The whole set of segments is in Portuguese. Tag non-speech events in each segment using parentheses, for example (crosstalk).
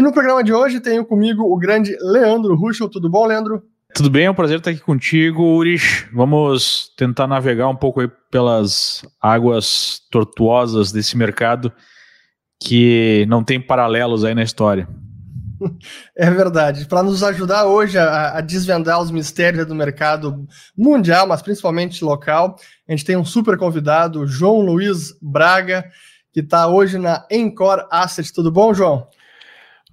E no programa de hoje tenho comigo o grande Leandro Ruschel. Tudo bom, Leandro? Tudo bem, é um prazer estar aqui contigo, Urish. Vamos tentar navegar um pouco aí pelas águas tortuosas desse mercado que não tem paralelos aí na história. (laughs) É verdade. Para nos ajudar hoje a, a, desvendar os mistérios do mercado mundial, mas principalmente local, a gente tem um super convidado, João Luiz Braga, que está hoje na Encore Asset. Tudo bom, João?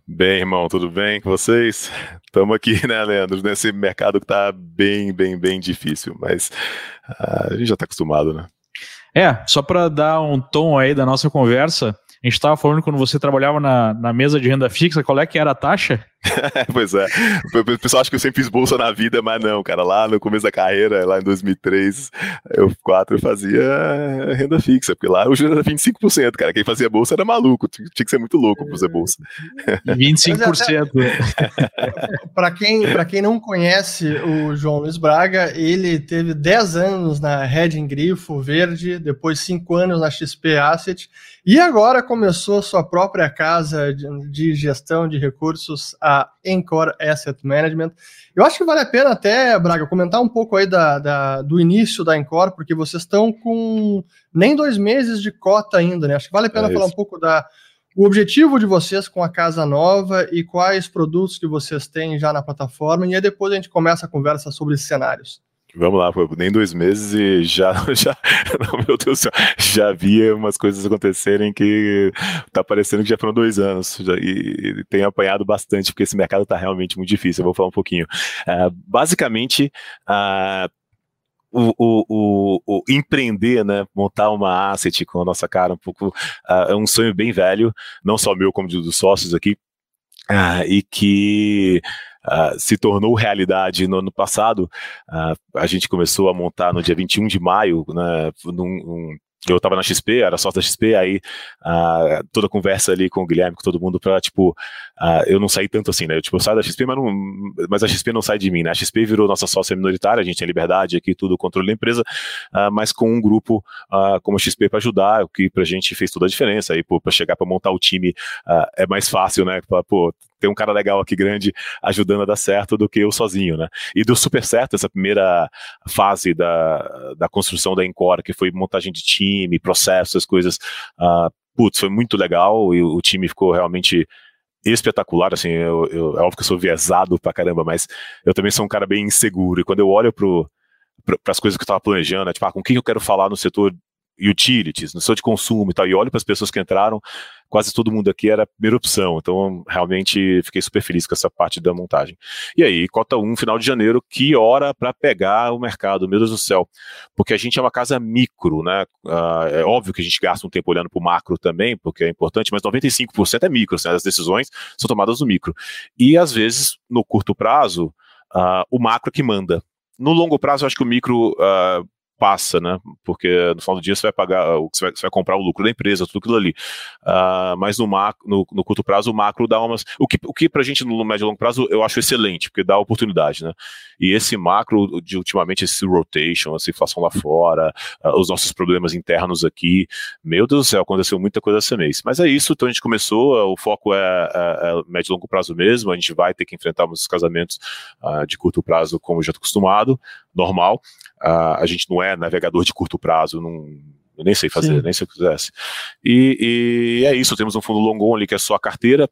Bem, irmão, tudo bem com vocês? Estamos aqui, (laughs) né, Leandro, nesse mercado que está bem, bem, bem difícil, mas uh, a gente já está acostumado, né? É, só para dar um tom aí da nossa conversa, a gente estava falando quando você trabalhava na, na mesa de renda fixa, qual é que era a taxa? (laughs) pois é. O pessoal acha que eu sempre fiz bolsa na vida, mas não, cara. Lá no começo da carreira, lá em 2003, eu, 4, eu fazia renda fixa, porque lá eu era 25%, cara. Quem fazia bolsa era maluco, tinha que ser muito louco para fazer bolsa. (laughs) 25%. para (laughs) quem, quem não conhece o João Luiz Braga, ele teve 10 anos na Red em Grifo Verde, depois 5 anos na XP Asset, e agora começou sua própria casa de, de gestão de recursos, a Encore Asset Management. Eu acho que vale a pena até, Braga, comentar um pouco aí da, da do início da Encore, porque vocês estão com nem dois meses de cota ainda, né? Acho que vale a pena é falar um pouco da o objetivo de vocês com a casa nova e quais produtos que vocês têm já na plataforma, e aí depois a gente começa a conversa sobre cenários. Vamos lá, nem dois meses e já, (laughs) já, meu Deus do céu, já havia umas coisas acontecerem que tá parecendo que já foram dois anos já, e, e tem apanhado bastante, porque esse mercado tá realmente muito difícil, eu vou falar um pouquinho. Uh, basicamente, uh, o, o, o, o, empreender, né, montar uma asset com a nossa cara um pouco, uh, é um sonho bem velho, não só meu como dos sócios aqui, uh, e que uh, se tornou realidade no ano passado. Uh, a gente começou a montar no dia 21 de maio, né, num, um, eu estava na XP, era sócio da XP, aí uh, toda a conversa ali com o Guilherme, com todo mundo, para tipo, uh, eu não saí tanto assim, né? Eu, tipo, eu saio da XP, mas, não, mas a XP não sai de mim, né? A XP virou nossa sócia minoritária, a gente tem liberdade aqui, tudo, controle da empresa, uh, mas com um grupo como a XP para ajudar, o que pra gente fez toda a diferença. Aí, pô, para chegar para montar o time é mais fácil, né? Pra, pô, ter um cara legal aqui grande ajudando a dar certo do que eu sozinho, né? E deu super certo essa primeira fase da, da construção da Encore, que foi montagem de time, processos, essas coisas. Uh, putz, foi muito legal e o time ficou realmente espetacular, assim, eu, eu, é óbvio que eu sou viesado pra caramba, mas eu também sou um cara bem inseguro, e quando eu olho pro, para as coisas que eu estava planejando, é, tipo, ah, com quem eu quero falar no setor utilities, no setor de consumo e tal, e olho para as pessoas que entraram, quase todo mundo aqui era a primeira opção. Então, realmente fiquei super feliz com essa parte da montagem. E aí, cota 1, final de janeiro, que hora para pegar o mercado, meu Deus do céu. Porque a gente é uma casa micro, né? Uh, é óbvio que a gente gasta um tempo olhando para o macro também, porque é importante, mas 95% é micro, né? as decisões são tomadas no micro. E às vezes, no curto prazo, uh, o macro é que manda. No longo prazo, eu acho que o micro uh, passa, né? Porque no final do dia você vai pagar, você vai, você vai comprar o lucro da empresa, tudo aquilo ali. Uh, mas no, macro, no, no, curto prazo, o macro dá umas. O que, o que pra gente no médio e longo prazo eu acho excelente, porque dá oportunidade, né? E esse macro, de ultimamente, esse rotation, essa inflação lá fora, uh, os nossos problemas internos aqui, meu Deus do céu, aconteceu muita coisa esse mês. Mas é isso, então a gente começou, uh, o foco é, é, é, médio e longo prazo mesmo, a gente vai ter que enfrentar os casamentos de curto prazo, como já estou acostumado, normal. a gente não é navegador de curto prazo, não, eu nem sei fazer, Sim. nem se eu quisesse. E, e, é isso, temos um fundo long ali que é só a carteira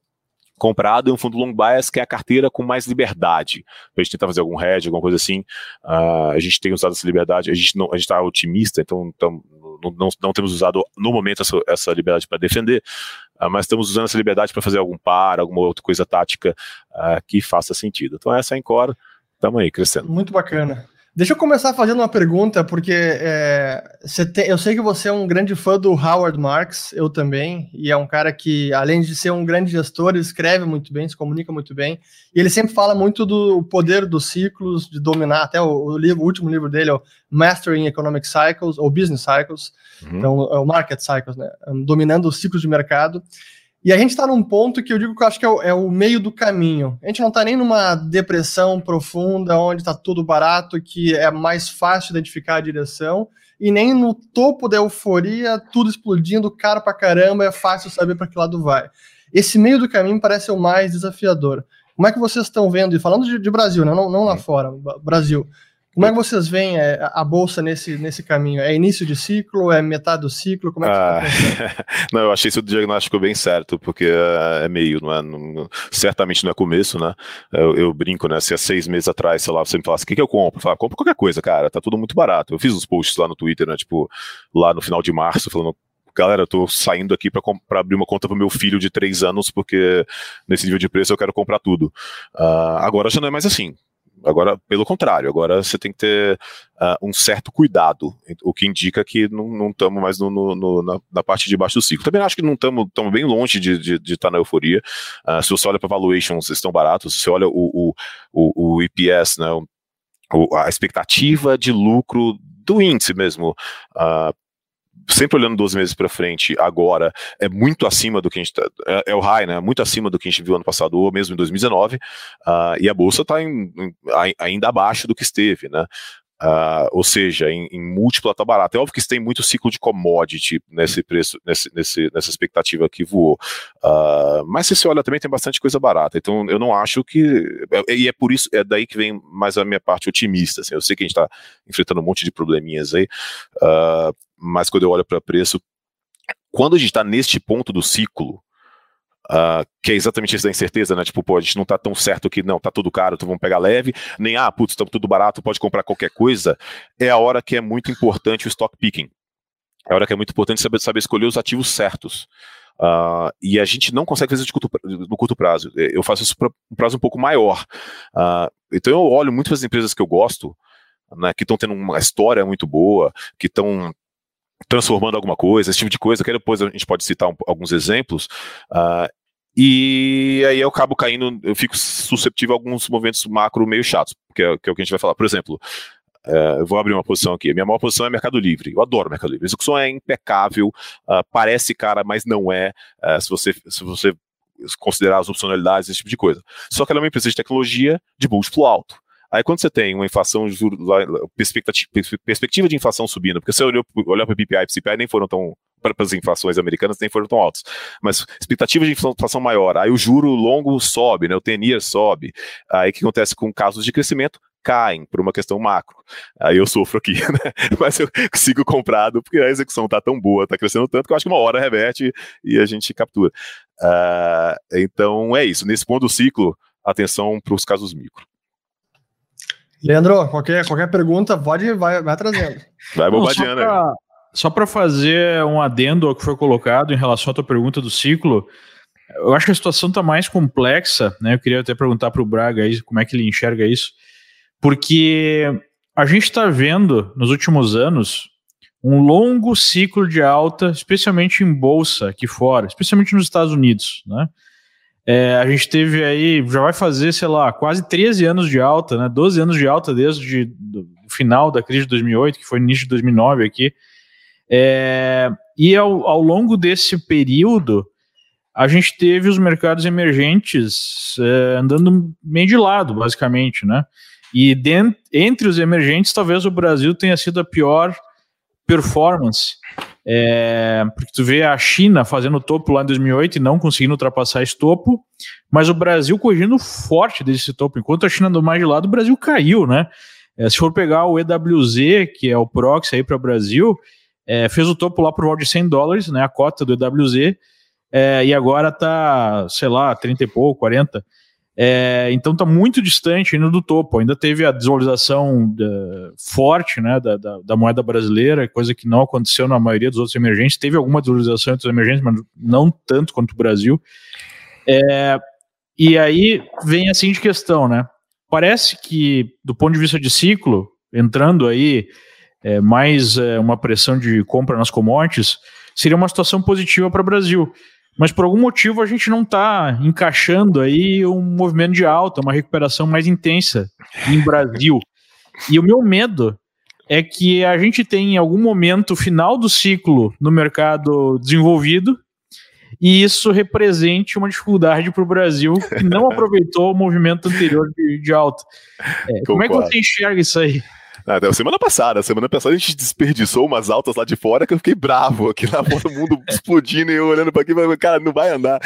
comprado e um fundo long bias que é a carteira com mais liberdade. Para a gente tentar fazer algum hedge, alguma coisa assim, uh, a gente tem usado essa liberdade, a gente está otimista, então não, não, não, temos usado no momento essa, essa liberdade para defender, uh, mas estamos usando essa liberdade para fazer algum par, alguma outra coisa tática uh, que faça sentido. Então essa é a Encore, estamos aí crescendo. Muito bacana. Deixa eu começar fazendo uma pergunta, porque é, tem, eu sei que você é um grande fã do Howard Marks, eu também, e é um cara que, além de ser um grande gestor, escreve muito bem, se comunica muito bem, e ele sempre fala muito do poder dos ciclos, de dominar, até o, o, livro, o último livro dele é o Mastering Economic Cycles, ou Business Cycles, uhum. então é o Market Cycles, né, dominando os ciclos de mercado, e a gente está num ponto que eu digo que eu acho que é o, é o meio do caminho. A gente não está nem numa depressão profunda, onde está tudo barato, que é mais fácil identificar a direção, e nem no topo da euforia, tudo explodindo, caro pra caramba, é fácil saber para que lado vai. Esse meio do caminho parece o mais desafiador. Como é que vocês estão vendo, e falando de, de Brasil, né? não, não lá fora, Brasil, como é que vocês veem é, a bolsa nesse, nesse caminho? É início de ciclo? É metade do ciclo? Como é que tá ah, (laughs) Não, eu achei esse diagnóstico bem certo, porque é, é meio, não é? Não, certamente não é começo, né? Eu, eu, brinco, né? Se há seis meses atrás, sei lá, você me falasse, o que, que eu compro? Eu falava, compra qualquer coisa, cara, tá tudo muito barato. Eu fiz uns posts lá no Twitter, né? Tipo, lá no final de março, falando galera, eu tô saindo aqui para abrir uma conta pro meu filho de três anos, porque nesse nível de preço eu quero comprar tudo. Uh, agora já não é mais assim. Agora, pelo contrário, agora você tem que ter uh, um certo cuidado, o que indica que não estamos mais no, no, no, na, na, parte de baixo do ciclo. Também acho que não estamos bem longe de estar tá na euforia. Uh, se você olha para valuations, estão baratos. Se você olha o, o, o, o EPS, né, o, a expectativa de lucro do índice mesmo, uh, sempre olhando 12 meses para frente, agora é muito acima do que a gente tá, é, é, o high, né? Muito acima do que a gente viu ano passado ou mesmo em 2019, uh, e a bolsa está ainda abaixo do que esteve, né? Uh, ou seja, em, em múltipla está barato. É óbvio que isso tem muito ciclo de commodity nesse preço, nesse, nesse, nessa expectativa que voou. Uh, mas se você olha também tem bastante coisa barata. Então eu não acho que. É, e é por isso, é daí que vem mais a minha parte otimista. Assim, eu sei que a gente está enfrentando um monte de probleminhas aí, uh, mas quando eu olho para preço, quando a gente está neste ponto do ciclo, Uh, que é exatamente isso da incerteza, né? Tipo, pô, a gente não tá tão certo que não, tá tudo caro, então vamos pegar leve, nem, ah, putz, tá tudo barato, pode comprar qualquer coisa. É a hora que é muito importante o stock picking. É a hora que é muito importante saber, saber escolher os ativos certos. Uh, e a gente não consegue fazer isso no curto prazo. Eu faço isso para um prazo um pouco maior. Uh, então eu olho muitas empresas que eu gosto, né, que estão tendo uma história muito boa, que estão transformando alguma coisa, esse tipo de coisa, que depois a gente pode citar um, alguns exemplos. Uh, e aí eu acabo caindo, eu fico susceptível a alguns movimentos macro meio chatos, que é, que é o que a gente vai falar. Por exemplo, uh, eu vou abrir uma posição aqui. Minha maior posição é Mercado Livre. Eu adoro Mercado Livre. A execução é impecável, uh, parece cara, mas não é. Uh, se você se você considerar as opcionalidades, esse tipo de coisa. Só que ela é uma empresa de tecnologia de múltiplo alto. Aí quando você tem uma inflação, perspectiva, de inflação subindo, porque você olhou, olhou para o PPI e CPI nem foram tão para as inflações americanas nem foram tão altos, mas expectativa de inflação maior, aí o juro longo sobe, né, o TNIR sobe, aí o que acontece com casos de crescimento? caem por uma questão macro. Aí eu sofro aqui, (laughs) né? Mas eu sigo comprado porque a execução tá tão boa, tá crescendo tanto que eu acho que uma hora reverte e a gente captura. Uh, então é isso. Nesse ponto do ciclo, atenção para os casos micro. Leandro, qualquer, qualquer pergunta, pode vai, vai trazendo. Vai bombardeando aí. Só para fazer um adendo ao que foi colocado em relação à tua pergunta do ciclo, eu acho que a situação está mais complexa, né? Eu queria até perguntar para o Braga aí como é que ele enxerga isso, porque a gente está vendo nos últimos anos um longo ciclo de alta, especialmente em bolsa aqui fora, especialmente nos Estados Unidos, né? É, a gente teve aí, já vai fazer, sei lá, quase 13 anos de alta, né? 12 anos de alta desde o final da crise de 2008, que foi início de 2009 aqui. É, e ao, ao, longo desse período, a gente teve os mercados emergentes é, andando meio de lado, basicamente, né? E dentro, entre os emergentes, talvez o Brasil tenha sido a pior performance é, porque tu vê a China fazendo topo lá em 2008 e não conseguindo ultrapassar esse topo, mas o Brasil corrigindo forte desse topo. Enquanto a China andou mais de lado, o Brasil caiu, né? É, se for pegar o EWZ, que é o proxy aí para o Brasil, é, fez o topo lá por volta de 100 dólares, né? A cota do EWZ, é, e agora tá, sei lá, 30 e pouco, 40. É, então está muito distante ainda do topo. Ainda teve a desvalorização da, forte né, da, da, da, moeda brasileira, coisa que não aconteceu na maioria dos outros emergentes. Teve alguma desvalorização entre os emergentes, mas não tanto quanto o Brasil. É, e aí vem assim de questão, né? Parece que, do ponto de vista de ciclo, entrando aí é, mais é, uma pressão de compra nas commodities, seria uma situação positiva para o Brasil mas por algum motivo a gente não está encaixando aí um movimento de alta, uma recuperação mais intensa em Brasil. E o meu medo é que a gente tem em algum momento final do ciclo no mercado desenvolvido e isso represente uma dificuldade para o Brasil que não (laughs) aproveitou o movimento anterior de, de alta. É, como é que você enxerga isso aí? Ah, semana passada, semana passada a gente desperdiçou umas altas lá de fora que eu fiquei bravo aqui lá, todo mundo (laughs) explodindo e eu olhando para aqui, mas, cara, não vai andar.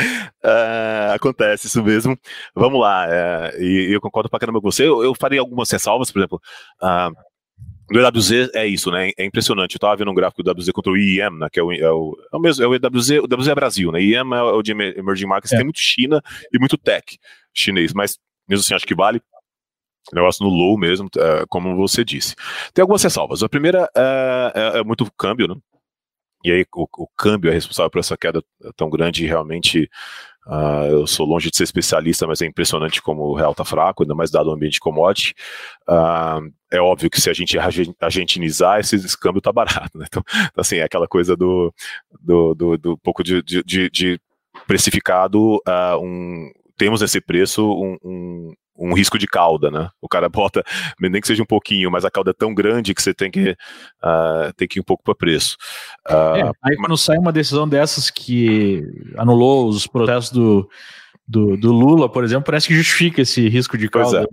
Uh, acontece isso mesmo. Vamos lá, uh, e eu concordo pra caramba com você. Eu, eu farei algumas ressalvas, por exemplo. Uh, do EWZ é isso, né? É impressionante. Eu tava vendo um gráfico do EWZ contra o IEM, né? Que é o, é o, é o mesmo, é o EWZ, o EWZ é Brasil, né? IEM é o de Emerging Markets, é. tem muito China e muito tech chinês, mas mesmo assim acho que vale. Negócio no low mesmo, uh, como você disse. Tem algumas ressalvas. A primeira uh, é, é, muito câmbio, né? E aí o, o, câmbio é responsável por essa queda tão grande realmente Uh, eu sou longe de ser especialista, mas é impressionante como o real está fraco, ainda mais dado o ambiente de commodity. Uh, é óbvio que se a gente argentinizar, esse câmbio está barato. Né? (laughs) Então, assim, é aquela coisa do, do, do, do pouco de, de, de precificado, uh, um, temos nesse preço um, um, um risco de cauda, né? O cara (laughs) bota, nem que seja um pouquinho, mas a cauda é tão grande que você tem que, uh, tem que ir um pouco para preço. Uh, é, aí quando sai uma decisão dessas que anulou os processos do, do, do, Lula, por exemplo, parece que justifica esse risco de cauda.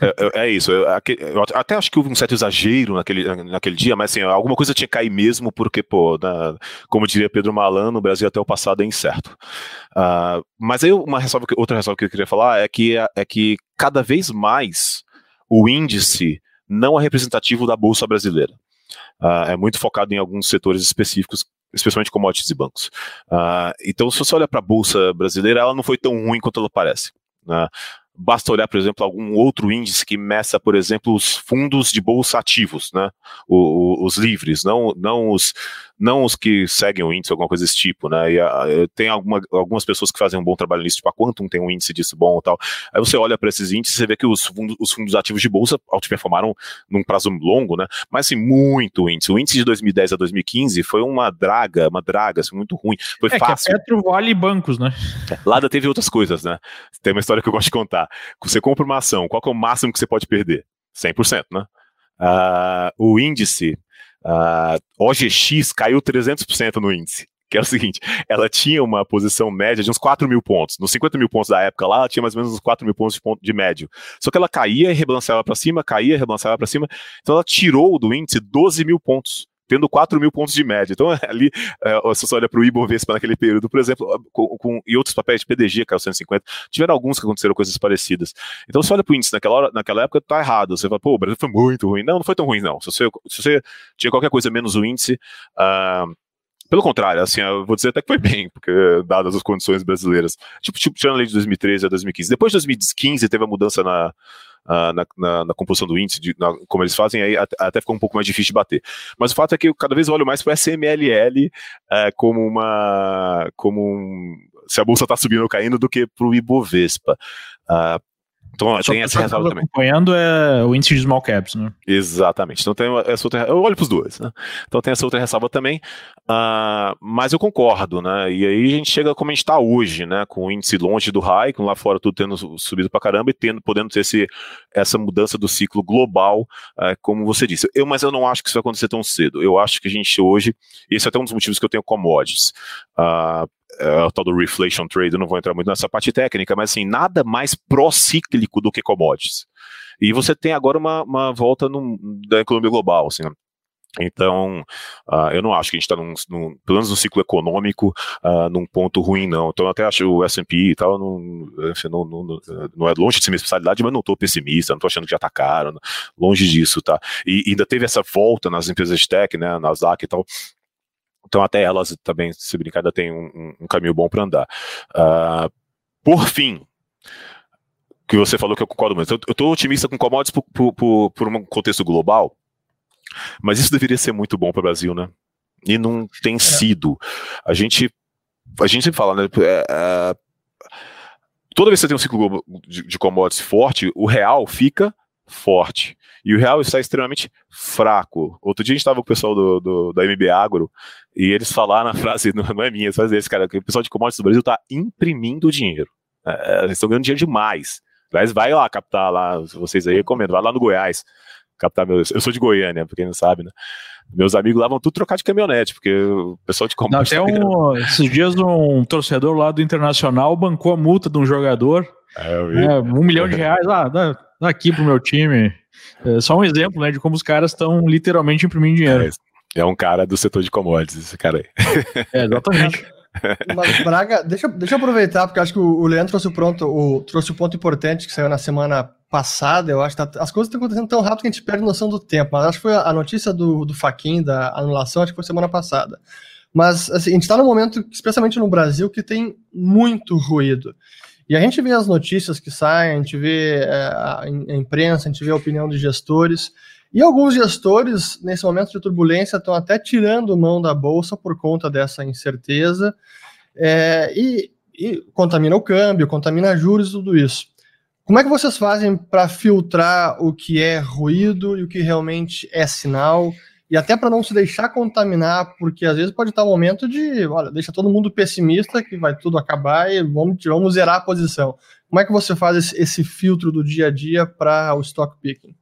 É. é. É, é, isso. Eu, eu, até acho que houve um certo exagero naquele, naquele dia, mas assim, alguma coisa tinha que cair mesmo, porque, pô, na, como diria Pedro Malan, no Brasil até o passado é incerto. Uh, mas aí uma ressalva, outra ressalva que eu queria falar é que, é que cada vez mais o índice não é representativo da Bolsa brasileira. Uh, é muito focado em alguns setores específicos especialmente commodities e bancos. Uh, então, se você olha para a bolsa brasileira, ela não foi tão ruim quanto ela parece. Né? Basta olhar, por exemplo, algum outro índice que meça, por exemplo, os fundos de bolsa ativos, né? O, o, os livres, não, não, os, não os que seguem o índice, alguma coisa desse tipo, né? E a, ah, tem alguma, algumas pessoas que fazem um bom trabalho nisso, tipo a Quantum tem um índice disso bom e tal. Aí você olha para esses índices e vê que os fundos, os fundos ativos de bolsa outperformaram num prazo longo, né? Mas assim, muito índice. O índice de 2010 a 2015 foi uma draga, uma draga, assim, muito ruim. Foi é fácil. Que a Petro vale bancos, né? Lá teve outras coisas, né? Tem uma história que eu gosto de contar. Você compra uma ação, qual é o máximo que você pode perder? 100%, né? Uh, o índice uh, OGX caiu 300% no índice. Que é o seguinte, ela tinha uma posição média de uns 4 mil pontos. Nos 50 mil pontos da época lá, ela tinha mais ou menos uns 4 mil pontos de, ponto de médio. Só que ela caía e rebalanceava para cima, caía e rebalanceava para cima. Então ela tirou do índice 12 mil pontos tendo 4 mil pontos de média. Então, (laughs) ali, é, se você olha para o Ibovespa naquele período, por exemplo, com, com, e outros papéis de PDG, caiu 150, tiveram alguns que aconteceram coisas parecidas. Então, você olha para o índice naquela, hora, naquela época, tá errado. Você fala, pô, o Brasil foi muito ruim. Não, não foi tão ruim, não. Se você, se você tinha qualquer coisa menos o índice, uh, pelo contrário, assim, eu vou dizer até que foi bem, porque dadas as condições brasileiras. Tipo, tipo tirando a lei de 2013 a 2015. Depois de 2015 teve a mudança na, uh, na, na, na, composição do índice, de, na, como eles fazem, aí até, até ficou um pouco mais difícil de bater. Mas o fato é que eu cada vez olho mais para o SMLL uh, como uma. como um, se a bolsa está subindo ou caindo do que para o Ibovespa. Uh, então Só tem essa ressalva também. acompanhando é o índice de small caps, né? Exatamente. Então tem essa outra, eu olho para os dois, né? Então tem essa outra ressalva também, uh, mas eu concordo, né? E aí a gente chega como a gente está hoje, né? Com o índice longe do high, com lá fora tudo tendo subido para caramba e tendo, podendo ter esse, essa mudança do ciclo global, uh, como você disse. Eu, mas eu não acho que isso vai acontecer tão cedo. Eu acho que a gente hoje, e esse é até um dos motivos que eu tenho commodities. Uh, é, o tal do reflation trade, eu não vou entrar muito nessa parte técnica, mas assim, nada mais pró-cíclico do que commodities. E você tem agora uma, uma volta no, da economia global, assim, então, uh, eu não acho que a gente está, num, num, pelo menos no ciclo econômico, uh, num ponto ruim, não. Então, eu até acho o S&P e tal, não, enfim, não, não, não, é longe de ser minha especialidade, mas não estou pessimista, não estou achando que já está caro, longe disso, tá? E, e ainda teve essa volta nas empresas de tech, né, Nasdaq e tal, então, até elas também, se brincar, ainda tem um, um caminho bom para andar. Uh, por fim, que você falou que eu concordo muito. Eu estou otimista com commodities por, por, por, por, um contexto global, mas isso deveria ser muito bom para o Brasil, né? E não tem é. sido. A gente, a gente sempre fala, né? É, é, toda vez que você tem um ciclo de, de commodities forte, o real fica forte. E o real está extremamente fraco. Outro dia a gente estava com o pessoal do, do, da MB Agro e eles falaram a frase, (laughs) não, não é minha, é desse, cara, que o pessoal de commodities do Brasil está imprimindo dinheiro. É, eles estão ganhando dinheiro demais. Aliás, vai lá captar lá, vocês aí recomendo, vai lá no Goiás captar meus. Eu sou de Goiânia, pra quem não sabe, né? Meus amigos lá vão tudo trocar de caminhonete, porque o pessoal de commodities. Não, até tá um, esses dias um torcedor lá do Internacional bancou a multa de um jogador. É, é um milhão de reais. Ah, dá, dá aqui pro meu time. É só um exemplo, né, de como os caras estão literalmente imprimindo dinheiro. É, é, um cara do setor de commodities, esse cara aí. É, exatamente. (laughs) Mas, Braga, deixa, deixa eu aproveitar, porque acho que o, Leandro trouxe o, pronto, o, trouxe o ponto importante que saiu na semana passada. Eu acho que tá, as coisas estão acontecendo tão rápido que a gente perde noção do tempo. Mas acho que foi a, a notícia do, do Faquin, da anulação, acho que foi semana passada. Mas assim, a gente está num momento, especialmente no Brasil, que tem muito ruído. E a gente vê as notícias que saem, a gente vê é, a, imprensa, a gente vê a opinião dos gestores. E alguns gestores, nesse momento de turbulência, estão até tirando mão da bolsa por conta dessa incerteza é, e, e, contamina o câmbio, contamina juros e tudo isso. Como é que vocês fazem para filtrar o que é ruído e o que realmente é sinal? E até para não se deixar contaminar, porque às vezes pode estar um momento de, olha, deixa todo mundo pessimista que vai tudo acabar e vamos, vamos zerar a posição. Como é que você faz esse, esse filtro do dia a dia para o stock picking?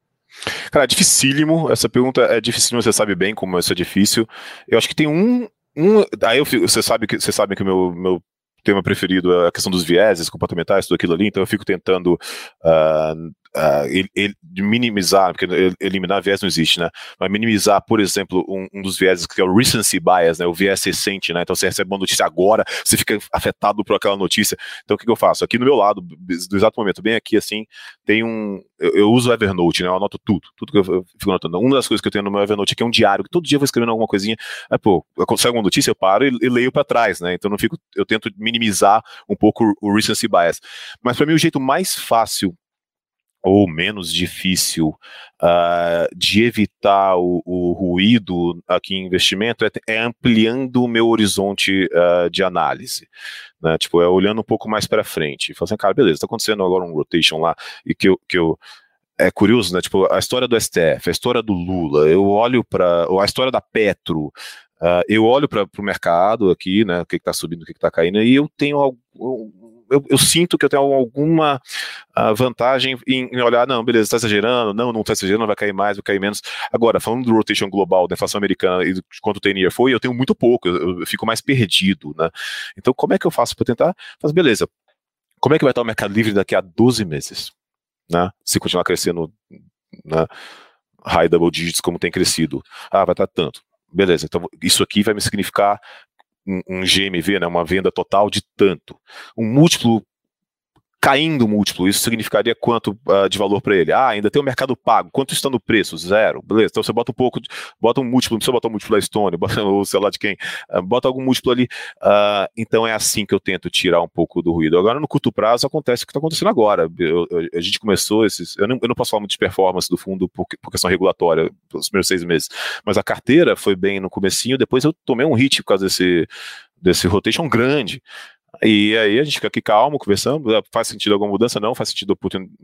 Cara, é dificílimo. Essa pergunta é difícil, você sabe bem como isso é difícil. Eu acho que tem um. um aí eu você sabe que você sabe que o meu, meu tema preferido é a questão dos vieses comportamentais, tudo aquilo ali, então eu fico tentando uh, uh, ele, ele, minimizar, porque eliminar viés não existe, né? Mas minimizar, por exemplo, um, um, dos vieses que é o recency bias, né? O viés recente, né? Então você recebe uma notícia agora, você fica afetado por aquela notícia. Então o que, que eu faço? Aqui no meu lado, do exato momento, bem aqui assim, tem um. Eu, eu uso o Evernote, né? Eu anoto tudo, tudo que eu, eu, fico anotando. Uma das coisas que eu tenho no meu Evernote aqui é um diário, que todo dia eu vou escrevendo alguma coisinha. Aí, pô, sai alguma notícia, eu paro e, e leio para trás, né? Então não fico, eu tento minimizar um pouco o recency bias. Mas para mim o jeito mais fácil ou menos difícil uh, de evitar o, o, ruído aqui em investimento é, é ampliando o meu horizonte uh, de análise. Né? Tipo, é olhando um pouco mais para frente. Falando assim, cara, beleza, está acontecendo agora um rotation lá e que eu, que eu é curioso, né? Tipo, a história do STF, a história do Lula, eu olho para a história da Petro, uh, eu olho para o mercado aqui, né? O que está subindo, o que está caindo, e eu tenho algum, eu, eu, sinto que eu tenho alguma uh, vantagem em, em, olhar, não, beleza, está exagerando, não, não está exagerando, vai cair mais, vai cair menos. Agora, falando do rotation global, da inflação americana e de quanto o 10 foi, eu tenho muito pouco, eu, eu, fico mais perdido, né? Então, como é que eu faço para tentar? Mas beleza, como é que vai estar o mercado livre daqui a 12 meses? Né? Se continuar crescendo né, high double digits como tem crescido. Ah, vai estar tanto. Beleza, então isso aqui vai me significar um, GMV, né, uma venda total de tanto. Um múltiplo caindo o múltiplo, isso significaria quanto uh, de valor para ele? Ah, ainda tem o mercado pago, quanto está no preço? Zero, beleza, então você bota um pouco, bota um múltiplo, não precisa botar um múltiplo da Stone, (laughs) bota o celular de quem, uh, bota algum múltiplo ali, uh, então é assim que eu tento tirar um pouco do ruído. Agora no curto prazo acontece o que está acontecendo agora, eu, eu, a gente começou esses, eu não, eu não, posso falar muito de performance do fundo por, por questão regulatória, pelos primeiros seis meses, mas a carteira foi bem no comecinho, depois eu tomei um hit por causa desse desse rotation grande. E aí a gente fica aqui calmo, conversando, ah, faz sentido alguma mudança? Não, faz sentido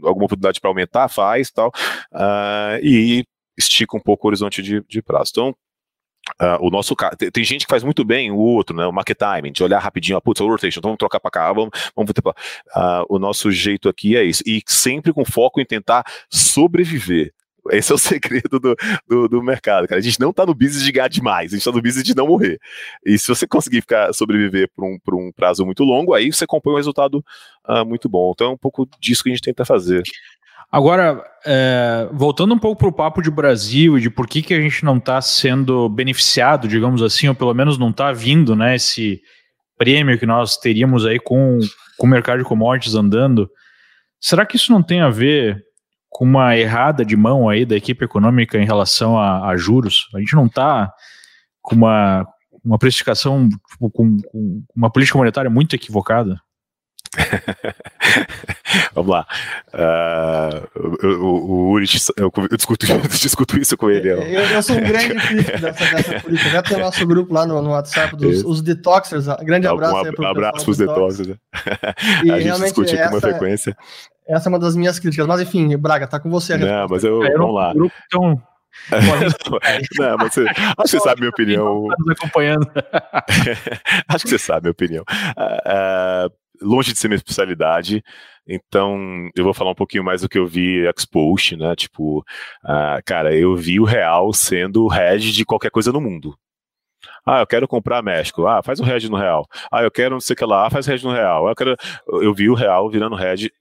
alguma oportunidade para aumentar? Faz, tal. Uh, e estica um pouco o horizonte de, de prazo. Então, Uh, o nosso tem, tem, gente que faz muito bem o outro, né? O market timing, de olhar rapidinho, ah, putz, o rotation, então vamos trocar para cá, vamos, vamos ter uh, o nosso jeito aqui é isso. E sempre com foco em tentar sobreviver. Esse é o (laughs) segredo do, do, do, mercado, cara. A gente não tá no business de ganhar demais, a gente tá no business de não morrer. E se você conseguir ficar sobreviver por um, por um prazo muito longo, aí você compõe um resultado uh, muito bom. Então é um pouco disso que a gente tenta fazer. Agora, é, voltando um pouco para o papo de Brasil e de por que, que a gente não está sendo beneficiado, digamos assim, ou pelo menos não está vindo né, esse prêmio que nós teríamos aí com, com o mercado de commodities andando, será que isso não tem a ver com uma errada de mão aí da equipe econômica em relação a, a juros. A gente não está com uma, uma precificação, tipo, com, com, uma política monetária muito equivocada. (laughs) Vamos lá. Uh, o, o, Uri, eu, eu, discuto, (laughs) eu, discuto, isso com ele. Eu, eu sou um grande (laughs) crítico dessa, dessa política. Já tem o nosso grupo lá no, no WhatsApp dos os detoxers. Grande abraço um, Abraço para os detoxers. Né? a gente discute com uma frequência. Essa é uma das minhas críticas. Mas enfim, Braga, tá com você. Não, mas eu, vamos lá. Grupo, então... (laughs) não, mas você, acho que você sabe a minha opinião. Tá acompanhando. (laughs) acho que você sabe a minha opinião. Uh, longe de ser minha especialidade, então eu vou falar um pouquinho mais do que eu vi expost, né? Tipo, uh, cara, eu vi o real sendo o head de qualquer coisa no mundo. Ah, eu quero comprar México. Ah, faz o hedge no real. Ah, eu quero não sei o que lá, faz o hedge no real. Eu, quero, eu vi o real virando hedge.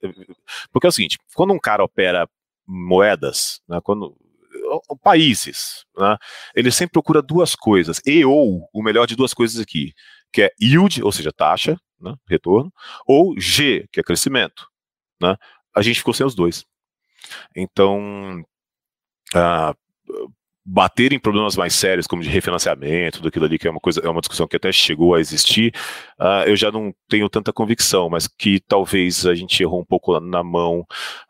Porque é o seguinte, quando um cara opera moedas, né, quando países, né, ele sempre procura duas coisas, e ou o melhor de duas coisas aqui, que é yield, ou seja, taxa, né, retorno, ou G, que é crescimento. Né, a gente ficou sem os dois. Então, ah, bater em problemas mais sérios, como de refinanciamento, daquilo ali, que é uma coisa, é uma discussão que até chegou a existir, uh, eu já não tenho tanta convicção, mas que talvez a gente errou um pouco na mão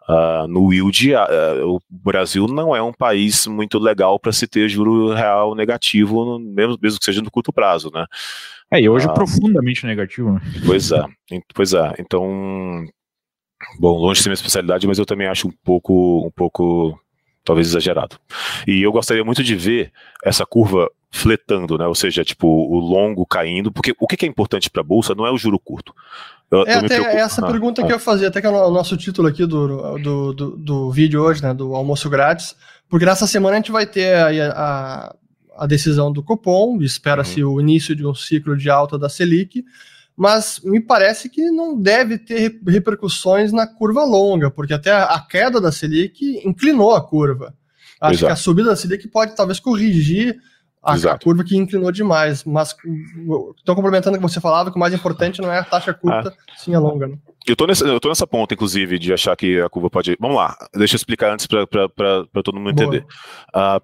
uh, no yield. Uh, o Brasil não é um país muito legal para se ter juro real negativo, mesmo, mesmo que seja no curto prazo, né? É, e hoje profundamente negativo. Né? Pois é, pois é. Então, bom, longe de ser minha especialidade, mas eu também acho um pouco, um pouco talvez exagerado. E eu gostaria muito de ver essa curva fletando, né? Ou seja, tipo, o longo caindo, porque o que é importante para a bolsa não é o juro curto. Eu, é até preocupo... essa ah, pergunta ah. que eu fazia, até que é o nosso título aqui do, do, do, do, vídeo hoje, né? Do almoço grátis, porque nessa semana a gente vai ter a, a, a decisão do Copom, espera-se uhum. o início de um ciclo de alta da Selic mas me parece que não deve ter repercussões na curva longa, porque até a queda da Selic inclinou a curva. Acho Exato. que a subida da Selic pode talvez corrigir a, a, curva que inclinou demais, mas estou complementando o que você falava, que o mais importante não é a taxa curta, ah. sim a longa. Né? Eu estou nessa, eu tô nessa ponta, inclusive, de achar que a curva pode. Vamos lá, deixa eu explicar antes para todo mundo entender. Uh,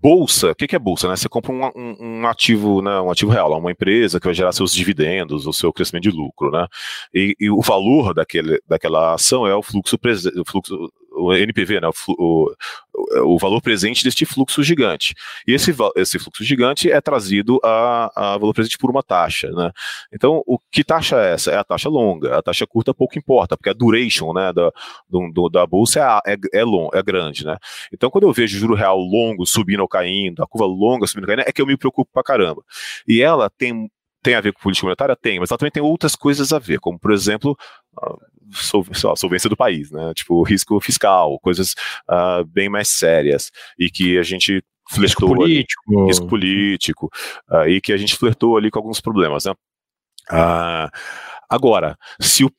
bolsa, o que, que, é bolsa? Né? Você compra um, um, um, ativo, né, um ativo real, uma empresa que vai gerar seus dividendos, o seu crescimento de lucro, né? E, e o valor daquele, daquela ação é o fluxo, o fluxo o NPV, né, o, o, o, valor presente deste fluxo gigante. E esse, esse fluxo gigante é trazido a, a, valor presente por uma taxa. Né? Então, o que taxa é essa? É a taxa longa. A taxa curta pouco importa, porque a duration né, da, do, da bolsa é, é, é, long, é grande. Né? Então, quando eu vejo juro real longo subindo ou caindo, a curva longa subindo ou caindo, é que eu me preocupo pra caramba. E ela tem tem a ver com política monetária? Tem, mas ela também tem outras coisas a ver, como, por exemplo, a solvência do país, né? Tipo, risco fiscal, coisas uh, bem mais sérias, e que a gente flertou risco político, ali, risco político uh, e que a gente flertou ali com alguns problemas, né? Uh, agora, se o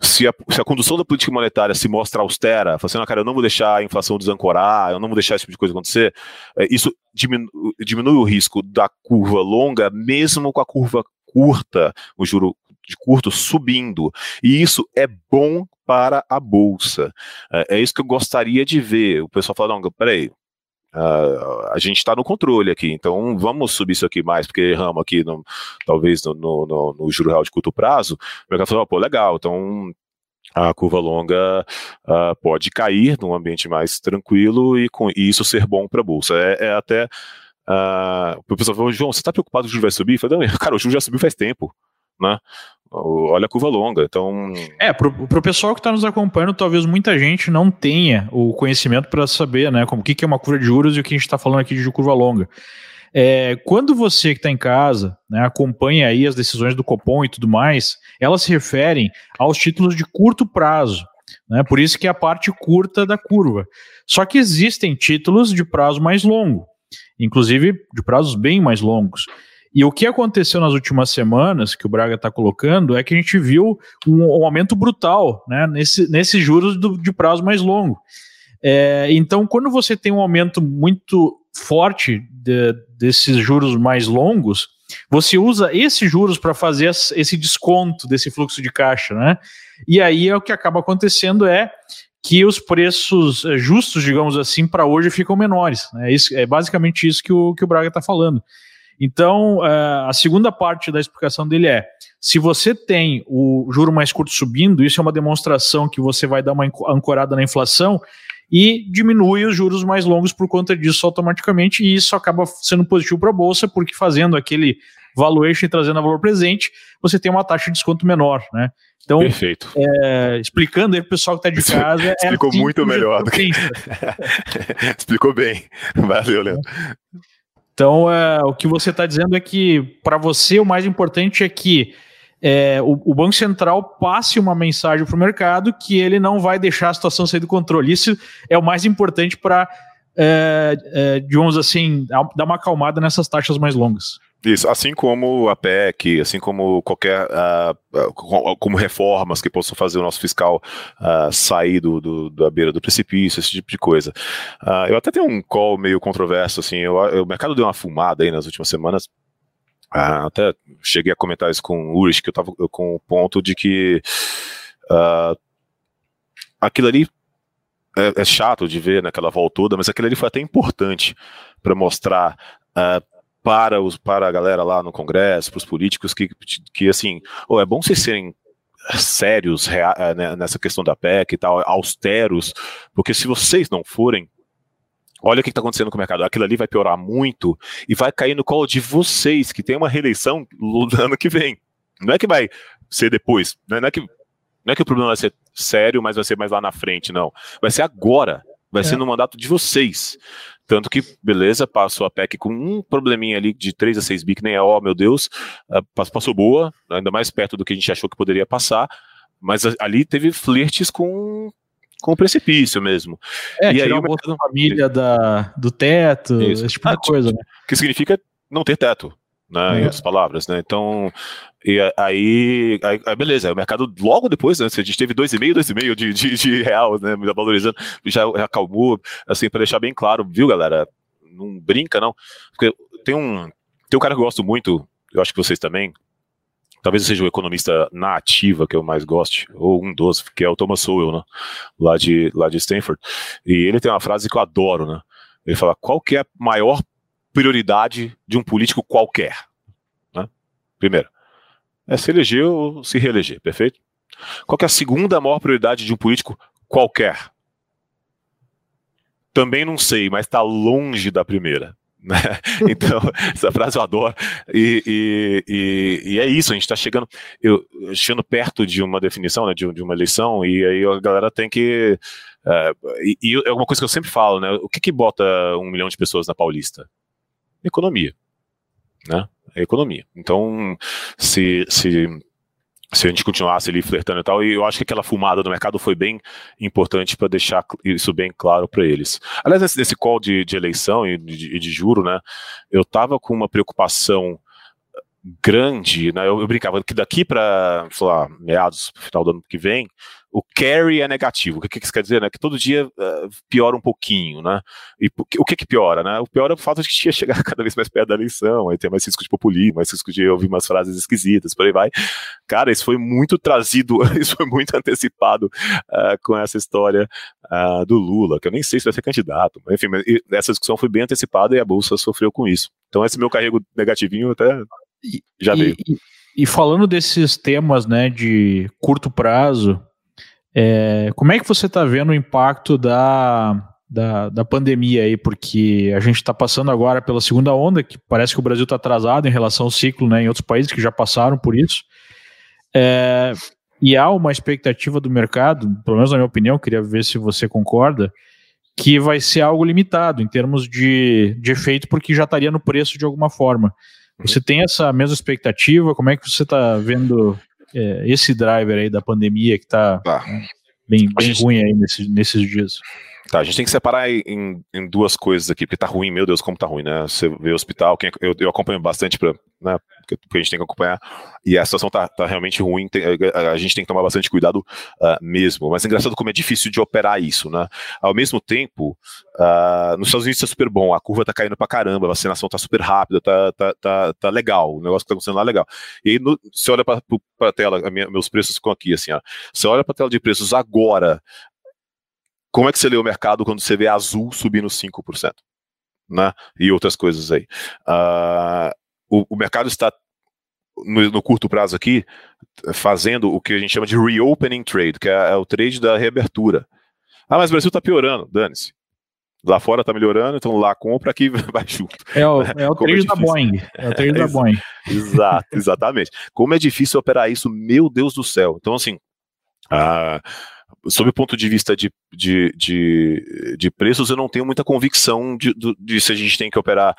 se a, se a, condução da política monetária se mostra austera, falando assim, cara, eu não vou deixar a inflação desancorar, eu não vou deixar esse tipo de coisa acontecer, é, isso diminu, diminui o risco da curva longa, mesmo com a curva curta, o juro de curto subindo. E isso é bom para a bolsa. É, é isso que eu gostaria de ver. O pessoal fala, não, peraí, Uh, a gente está no controle aqui, então vamos subir isso aqui mais, porque erramos aqui, no, talvez no, no, no, juro real de curto prazo. O mercado falou, pô, legal, então a curva longa uh, pode cair num ambiente mais tranquilo e, com, isso ser bom para a bolsa. É, é até. Uh, o pessoal falou, João, você está preocupado que o juro vai subir? Eu falei, cara, o juro já subiu faz tempo, né? olha a curva longa. Então. É, pro, pro pessoal que está nos acompanhando, talvez muita gente não tenha o conhecimento para saber, né, como o que, que é uma curva de juros e o que a gente está falando aqui de curva longa. É, quando você que está em casa né, acompanha aí as decisões do Copom e tudo mais, elas se referem aos títulos de curto prazo. Né, por isso que é a parte curta da curva. Só que existem títulos de prazo mais longo, inclusive de prazos bem mais longos. E o que aconteceu nas últimas semanas, que o Braga está colocando, é que a gente viu um, um aumento brutal né, nesse, nesses juros do, de prazo mais longo. É, então, quando você tem um aumento muito forte de, desses juros mais longos, você usa esses juros para fazer esse desconto desse fluxo de caixa, né? E aí é o que acaba acontecendo é que os preços é, justos, digamos assim, para hoje ficam menores. Né? É, isso, é basicamente isso que o, que o Braga está falando. Então, uh, a segunda parte da explicação dele é: se você tem o juro mais curto subindo, isso é uma demonstração que você vai dar uma ancorada na inflação e diminui os juros mais longos por conta disso automaticamente, e isso acaba sendo positivo para a bolsa, porque fazendo aquele valuation e trazendo a valor presente, você tem uma taxa de desconto menor, né? Então, Perfeito. É, explicando aí para o pessoal que está de casa. É Explicou é muito melhor do que. (laughs) Explicou bem. Valeu, Leandro. Então, é, o que você está dizendo é que, para você, o mais importante é que é, o, o, Banco Central passe uma mensagem para o mercado que ele não vai deixar a situação sair do controle. Isso é o mais importante para, é, é, digamos assim, dar uma acalmada nessas taxas mais longas. Isso, assim como a PEC, assim como qualquer, uh, como reformas que possam fazer o nosso fiscal uh, sair do, do, da beira do precipício, esse tipo de coisa. Uh, eu até tenho um call meio controverso, assim, eu, eu, o mercado deu uma fumada aí nas últimas semanas, até cheguei a comentar isso com o Urish, que eu estava com o ponto de que aquilo ali é, é, chato de ver naquela volta toda, mas aquilo ali foi até importante para mostrar uh, para, os, para a galera lá no Congresso, para os políticos, que, que assim, oh, é bom vocês serem sérios eh, né, nessa questão da PEC e tal, austeros, porque se vocês não forem, olha o que está acontecendo com o mercado, aquilo ali vai piorar muito e vai cair no colo de vocês, que tem uma reeleição no ano que vem. Não é que vai ser depois, né? não é que, não é que o problema vai ser sério, mas vai ser mais lá na frente, não. Vai ser agora, vai é. ser no mandato de vocês. Tanto que, beleza, passou a PEC com um probleminha ali de 3 a 6 bi, que nem é, ó, oh, meu Deus, ah, passou boa, ainda mais perto do que a gente achou que poderia passar, mas ali teve flertes com, com o precipício mesmo. É, e aí o mercado... família da, do teto, Isso. esse tipo ah, de coisa, né? Que significa não ter teto, né, é. em outras palavras, né? Então, e aí, aí, aí, beleza, o mercado logo depois, né, a gente teve 2,5, 2,5 de, de, de real, né, valorizando, já, já acalmou, assim, para deixar bem claro, viu, galera, não brinca, não, porque tem um, tem um cara que eu gosto muito, eu acho que vocês também, talvez seja o economista na ativa que eu mais goste, ou um dos, que é o Thomas Sowell, né, lá de, lá de Stanford, e ele tem uma frase que eu adoro, né, ele fala, qual que é a maior prioridade de um político qualquer. Né? Primeiro, é se eleger ou se reeleger, perfeito? Qual é a segunda maior prioridade de um político qualquer? Também não sei, mas está longe da primeira. (laughs) Né? Então, (laughs) essa frase eu adoro. E, e, e, e é isso, a gente está chegando, chegando perto de uma definição, né, de, de, uma eleição, e aí a galera tem que. E, e, é uma coisa que eu sempre falo, né? O que, que bota um milhão de pessoas na Paulista? Economia, né? É economia. Então, se, se, se a gente continuasse ali flertando e tal, e eu acho que aquela fumada do mercado foi bem importante para deixar isso bem claro para eles. Aliás, nesse, nesse call de, de eleição e de, de, juro, né? Eu estava com uma preocupação grande, né? Eu, eu brincava que daqui para, meados, final do ano que vem, o carry é negativo. O que, que isso quer dizer? Né? Que todo dia uh, piora um pouquinho, né? E o que, que piora, né? O pior é o fato de que ia chegar (laughs) cada vez mais perto da eleição, aí tem mais risco de populismo, mais risco de ouvir umas frases esquisitas, por aí vai. Cara, isso foi muito trazido, (laughs) isso foi muito antecipado uh, com essa história uh, do Lula, que eu nem sei se vai ser candidato. Enfim, mas essa discussão foi bem antecipada e a Bolsa sofreu com isso. Então esse meu carrego negativinho até já veio. E, e falando desses temas, né, de curto prazo, é, como é que você está vendo o impacto da, da, da, pandemia aí? Porque a gente está passando agora pela segunda onda, que parece que o Brasil está atrasado em relação ao ciclo né, em outros países que já passaram por isso. É, e há uma expectativa do mercado, pelo menos na minha opinião, queria ver se você concorda, que vai ser algo limitado em termos de, de efeito, porque já estaria no preço de alguma forma. Você tem essa mesma expectativa? Como é que você está vendo é, esse driver aí da pandemia que está tá. bem, bem gente... ruim aí nesse, nesses dias. Tá, a gente tem que separar em, em, duas coisas aqui, porque tá ruim, meu Deus, como tá ruim, né? Você vê o hospital, quem, eu, eu acompanho bastante para né, porque a gente tem que acompanhar, e a situação tá, tá realmente ruim, tem, a, a, gente tem que tomar bastante cuidado uh, mesmo, mas é engraçado como é difícil de operar isso, né? Ao mesmo tempo, uh, nos Estados Unidos tá super bom, a curva tá caindo pra caramba, a vacinação tá super rápida, tá, tá, tá, tá legal, o negócio que tá acontecendo lá é legal. E aí, você olha pra, pra tela, minha, meus preços ficam aqui, assim, ó, você olha pra tela de preços agora, como é que você lê o mercado quando você vê azul subindo 5%? Né? E outras coisas aí. Uh, o, o, mercado está, no, no, curto prazo aqui, fazendo o que a gente chama de reopening trade, que é, é o trade da reabertura. Ah, mas o Brasil está piorando, dane-se. Lá fora está melhorando, então lá compra, aqui (laughs) vai junto. É o, é o (laughs) é trade é da Boeing. É o trade da Boeing. Exato, (laughs) exatamente. Como é difícil operar isso, meu Deus do céu. Então, assim, uh, sob o ponto de vista de, de, de, de, preços, eu não tenho muita convicção de, de, de, se a gente tem que operar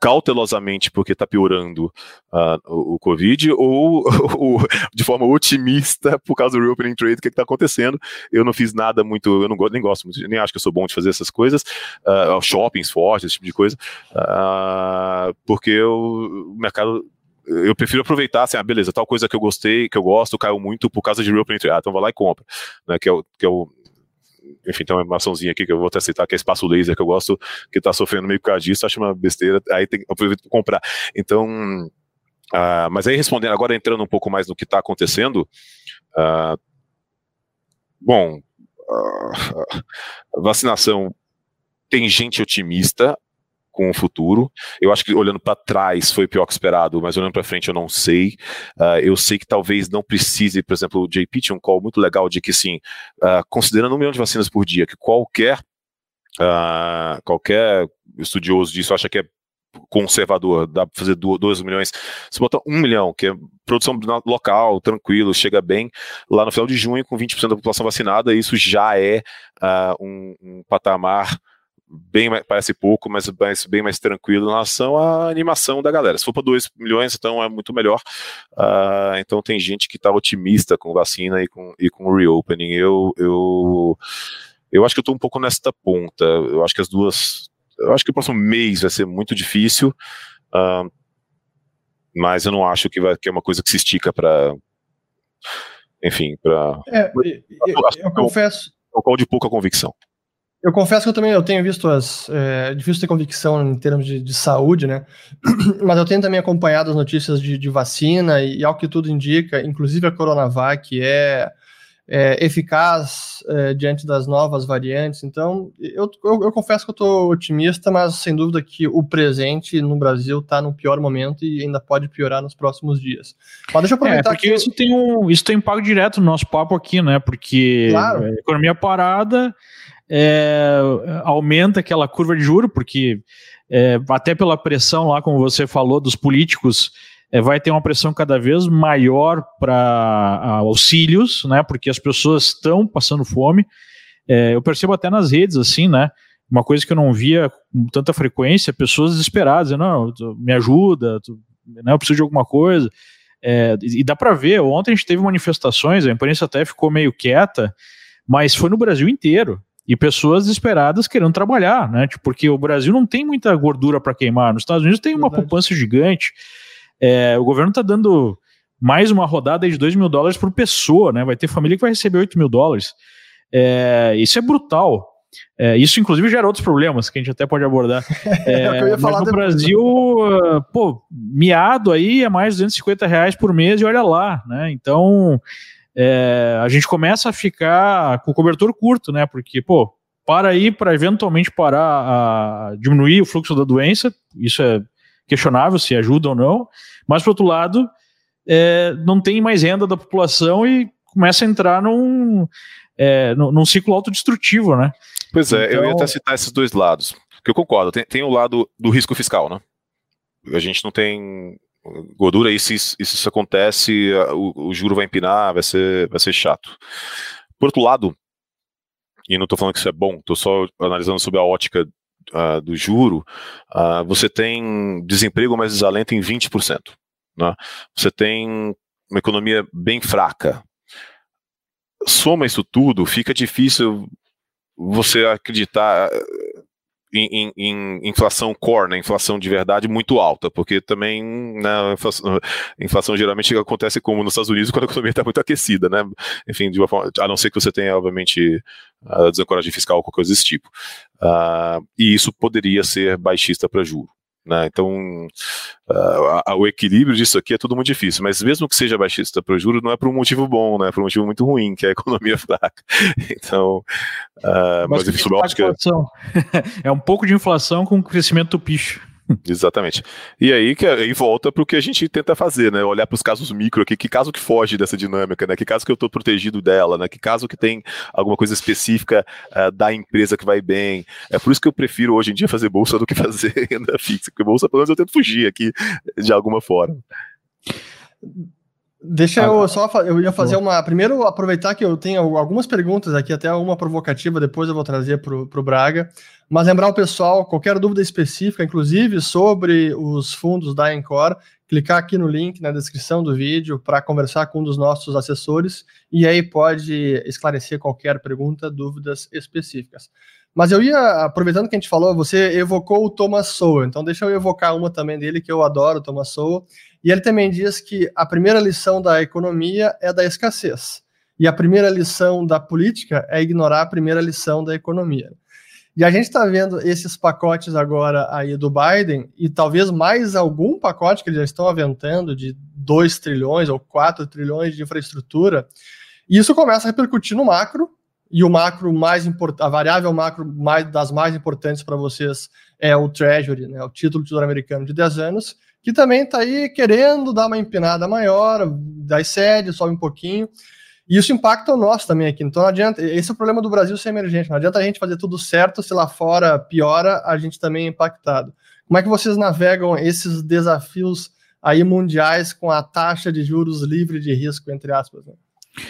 cautelosamente porque está piorando uh, o, o, Covid, ou, (laughs) ou, de forma otimista por causa do reopening trade, o que está acontecendo. Eu não fiz nada muito, eu não nem gosto muito, nem acho que eu sou bom de fazer essas coisas, uh, shoppings fortes, esse tipo de coisa, uh, porque eu, o mercado eu prefiro aproveitar assim, ah, beleza, tal coisa que eu gostei, que eu gosto, caiu muito por causa de reopening trade. Ah, então vai lá e compra, né, que é o, que é o enfim, tem uma animaçãozinha aqui que eu vou até citar, que é Espaço Laser, que eu gosto, que tá sofrendo meio por causa disso, acho uma besteira, aí tem, para comprar. Então, uh, mas aí respondendo, agora entrando um pouco mais no que está acontecendo, uh, bom, uh, vacinação tem gente otimista, com o futuro. Eu acho que olhando para trás foi pior que esperado, mas olhando para frente eu não sei. Uh, eu sei que talvez não precise, por exemplo, o JP tinha um call muito legal de que, sim, uh, considerando um milhão de vacinas por dia, que qualquer, uh, qualquer estudioso disso acha que é conservador, dá para fazer 2 milhões. Se botar 1 um milhão, que é produção local, tranquilo, chega bem, lá no final de junho, com 20% da população vacinada, isso já é um, um patamar bem parece pouco, mas, mas bem mais tranquilo em relação à animação da galera. Se for para 2 milhões, então é muito melhor. Uh, então tem gente que está otimista com vacina e com, e com reopening. Eu, eu, eu acho que eu estou um pouco nesta ponta. Eu acho que as duas. Eu acho que o próximo mês vai ser muito difícil. Uh, mas eu não acho que, vai, que é uma coisa que se estica para. Enfim, para. É, eu, eu, eu confesso. É de pouca convicção. Eu confesso que eu também eu tenho visto as. É, é difícil ter convicção em termos de, de, saúde, né? (clears throat) Mas eu tenho também acompanhado as notícias de, de vacina e, e, ao que tudo indica, inclusive a Coronavac é, é eficaz é, diante das novas variantes. Então, eu, eu, eu confesso que eu estou otimista, mas sem dúvida que o presente no Brasil está no pior momento e ainda pode piorar nos próximos dias. Mas deixa eu aproveitar é, porque que isso tem um isso tem impacto direto no nosso papo aqui, né? Porque claro. economia parada é, aumenta aquela curva de juro, porque é, até pela pressão lá, como você falou, dos políticos, é, vai ter uma pressão cada vez maior para auxílios, né? Porque as pessoas estão passando fome. É, eu percebo até nas redes, assim, né? Uma coisa que eu não via com tanta frequência, pessoas desesperadas, não, me ajuda, tu, né, eu preciso de alguma coisa. É, e dá para ver, ontem a gente teve manifestações, a imprensa até ficou meio quieta, mas foi no Brasil inteiro e pessoas desesperadas querendo trabalhar, né? Tipo, porque o Brasil não tem muita gordura para queimar. Nos Estados Unidos tem uma Verdade. poupança gigante. É, o governo está dando mais uma rodada de 2 mil dólares por pessoa, né? Vai ter família que vai receber 8 mil dólares. É, isso é brutal. É, isso, inclusive, gera outros problemas que a gente até pode abordar. É, mas no Brasil, uh, pô, miado aí é mais de 250 reais por mês e olha lá, né? Então, é, a gente começa a ficar com o cobertor curto, né? Porque, pô, para aí para eventualmente parar a diminuir o fluxo da doença, isso é questionável se ajuda ou não, mas por outro lado, é, não tem mais renda da população e começa a entrar num, é, num, ciclo autodestrutivo, né? Pois é, então... eu ia então até citar esses dois lados, que eu concordo, tem, tem o lado do risco fiscal, né? A gente não tem gordura, e se isso acontece, o, o, juro vai empinar, vai ser, vai ser chato. Por outro lado, e não estou falando que isso é bom, estou só analisando sobre a ótica uh, do juro, uh, você tem desemprego mais desalento em 20%. Né? Você tem uma economia bem fraca. Soma isso tudo, fica difícil você acreditar em, em, inflação core, né, inflação de verdade muito alta, porque também né, inflação, inflação, geralmente acontece como nos Estados Unidos (laughs) quando a economia está muito aquecida, né? Enfim, de uma forma, a não ser que você tenha, obviamente, a desancoragem fiscal ou qualquer coisa desse tipo. Uh, e isso poderia ser baixista para juro. Né? Então, uh, o equilíbrio disso aqui é tudo muito difícil, mas mesmo que seja baixista para o juro, não é por um motivo bom, né? é por um motivo muito ruim, que é a economia (laughs) fraca. Então, uh, mas, mas isso, ótica... (laughs) é um pouco de inflação com crescimento do picho. Exatamente. E aí, que, aí volta para o que a gente tenta fazer, né? Olhar para os casos micro aqui, que caso que foge dessa dinâmica, né? Que caso que eu estou protegido dela, né? Que caso que tem alguma coisa específica uh, da empresa que vai bem. É por isso que eu prefiro hoje em dia fazer bolsa do que (laughs) fazer renda fixa, porque bolsa pelo menos eu tento fugir aqui de alguma forma. Deixa ah, eu só. Eu ia fazer uma. Primeiro, aproveitar que eu tenho algumas perguntas aqui, até uma provocativa, depois eu vou trazer para o Braga. Mas lembrar o pessoal, qualquer dúvida específica, inclusive sobre os fundos da Encore, clicar aqui no link na descrição do vídeo para conversar com um dos nossos assessores e aí pode esclarecer qualquer pergunta, dúvidas específicas. Mas eu ia, aproveitando que a gente falou, você evocou o Thomas Sowell, então deixa eu evocar uma também dele, que eu adoro, o Thomas Sowell, e ele também diz que a primeira lição da economia é da escassez, e a primeira lição da política é ignorar a primeira lição da economia. E a gente está vendo esses pacotes agora aí do Biden, e talvez mais algum pacote que eles já estão aventando de 2 trilhões ou 4 trilhões de infraestrutura, e isso começa a repercutir no macro, e o macro mais importante, a variável macro mais, das mais importantes para vocês é o Treasury, né, o título de tesouro americano de 10 anos, que também está aí querendo dar uma empinada maior, das sedes, sobe um pouquinho. E isso impacta o nosso também aqui. Então não adianta. Esse é o problema do Brasil ser emergente. Não adianta a gente fazer tudo certo, se lá fora piora, a gente também é impactado. Como é que vocês navegam esses desafios aí mundiais com a taxa de juros livre de risco, entre aspas? Né?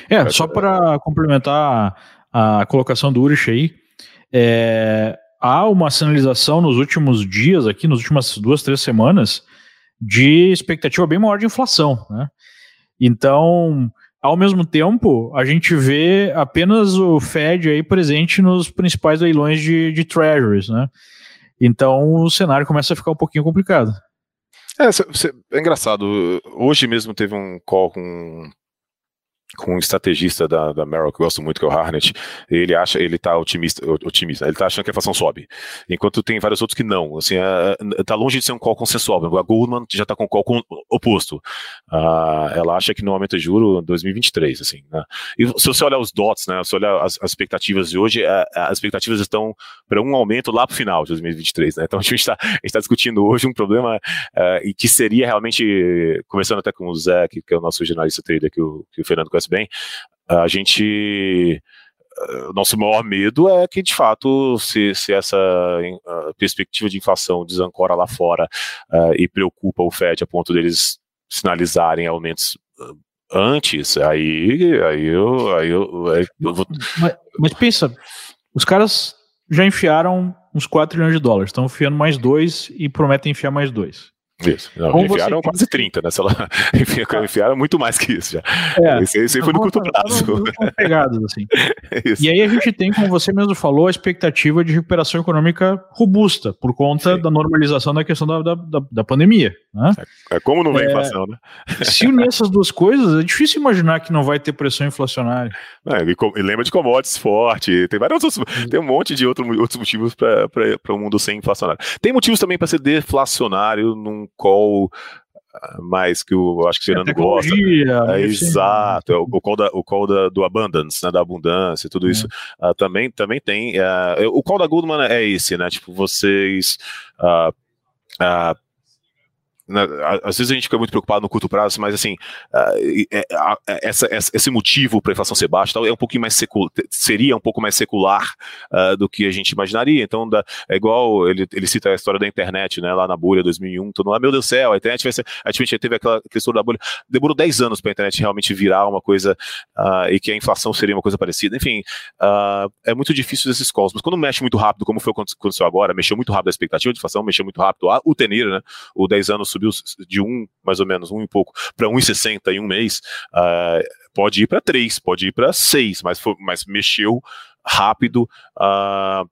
É, só para complementar a colocação do Urich aí. É, há uma sinalização nos últimos dias aqui, nas últimas duas, três semanas, de expectativa bem maior de inflação. Né? Então, ao mesmo tempo, a gente vê apenas o Fed aí presente nos principais leilões de, de treasuries, né? Então o cenário começa a ficar um pouquinho complicado. É, é engraçado. Hoje mesmo teve um call com com um estrategista da, da Merrill, que eu gosto muito, que é o Harnett, ele acha, ele tá otimista, otimista, ele tá achando que a inflação sobe, enquanto tem vários outros que não, assim, é, é tá longe de ser um call consensual, a Goldman já tá com um call com, oposto, uh, ela acha que não aumenta juro em 2023, assim, né? e se você olhar os dots, né, se você olhar as, as expectativas de hoje, a, as expectativas estão para um aumento lá pro final de 2023, né, então (laughs) a gente está tá discutindo hoje um problema e que seria realmente, conversando até com o Zé, que, que é o nosso jornalista trader, que o, que o Fernando conhece bem, a gente o nosso maior medo é que, de fato, se, se essa perspectiva de inflação desancora lá fora uh, e preocupa o FED a ponto deles sinalizarem aumentos uh, antes, aí, aí eu, aí eu, aí eu vou... mas, mas, pensa, os caras já enfiaram uns 4 trilhões de dólares, estão enfiando mais dois e prometem enfiar mais dois. Isso. Não, enfiaram você... quase 30, né? Lá, (laughs) enfiaram muito mais que isso já. É, esse, esse foi no curto prazo. Assim. (laughs) e aí a gente tem, como você mesmo falou, a expectativa de recuperação econômica robusta, por conta Sim. da normalização da questão da, da, da pandemia. Né? É, é como não vem é, inflação, né? Se unir essas duas coisas, é difícil imaginar que não vai ter pressão inflacionária. É, e, e, lembra de commodities forte, tem vários outros, tem um monte de outro, outros motivos para o mundo ser inflacionário. Tem motivos também para ser deflacionário num call ah, mais que o acho que o Fernando gosta. É, exato, é o, o call, da, o call da, do abundance, né, da abundância, tudo isso. Uh, também, também tem. Uh, o call da Goldman é esse, né? Tipo, vocês. Uh, às vezes a gente fica muito preocupado no curto prazo, mas assim, uh, essa, essa, esse motivo para a inflação ser baixa é um pouquinho mais secular, seria um pouco mais secular uh, do que a gente imaginaria. Então, da, é igual ele, ele cita a história da internet, né, lá na bolha 2001, todo mundo, ah, meu Deus do céu, a internet vai ser, a gente teve aquela questão da bolha, demorou 10 anos para a internet realmente virar uma coisa uh, e que a inflação seria uma coisa parecida. Enfim, é muito difícil esses calls, mas quando mexe muito rápido, como foi o que aconteceu agora, mexeu muito rápido a expectativa de inflação, mexeu muito rápido o tenir, né, o 10 anos subiu de um, mais ou menos, um e pouco, para 1,60 em um mês, uh, pode ir para 3, pode ir para 6, mas, mas mexeu rápido. Uh,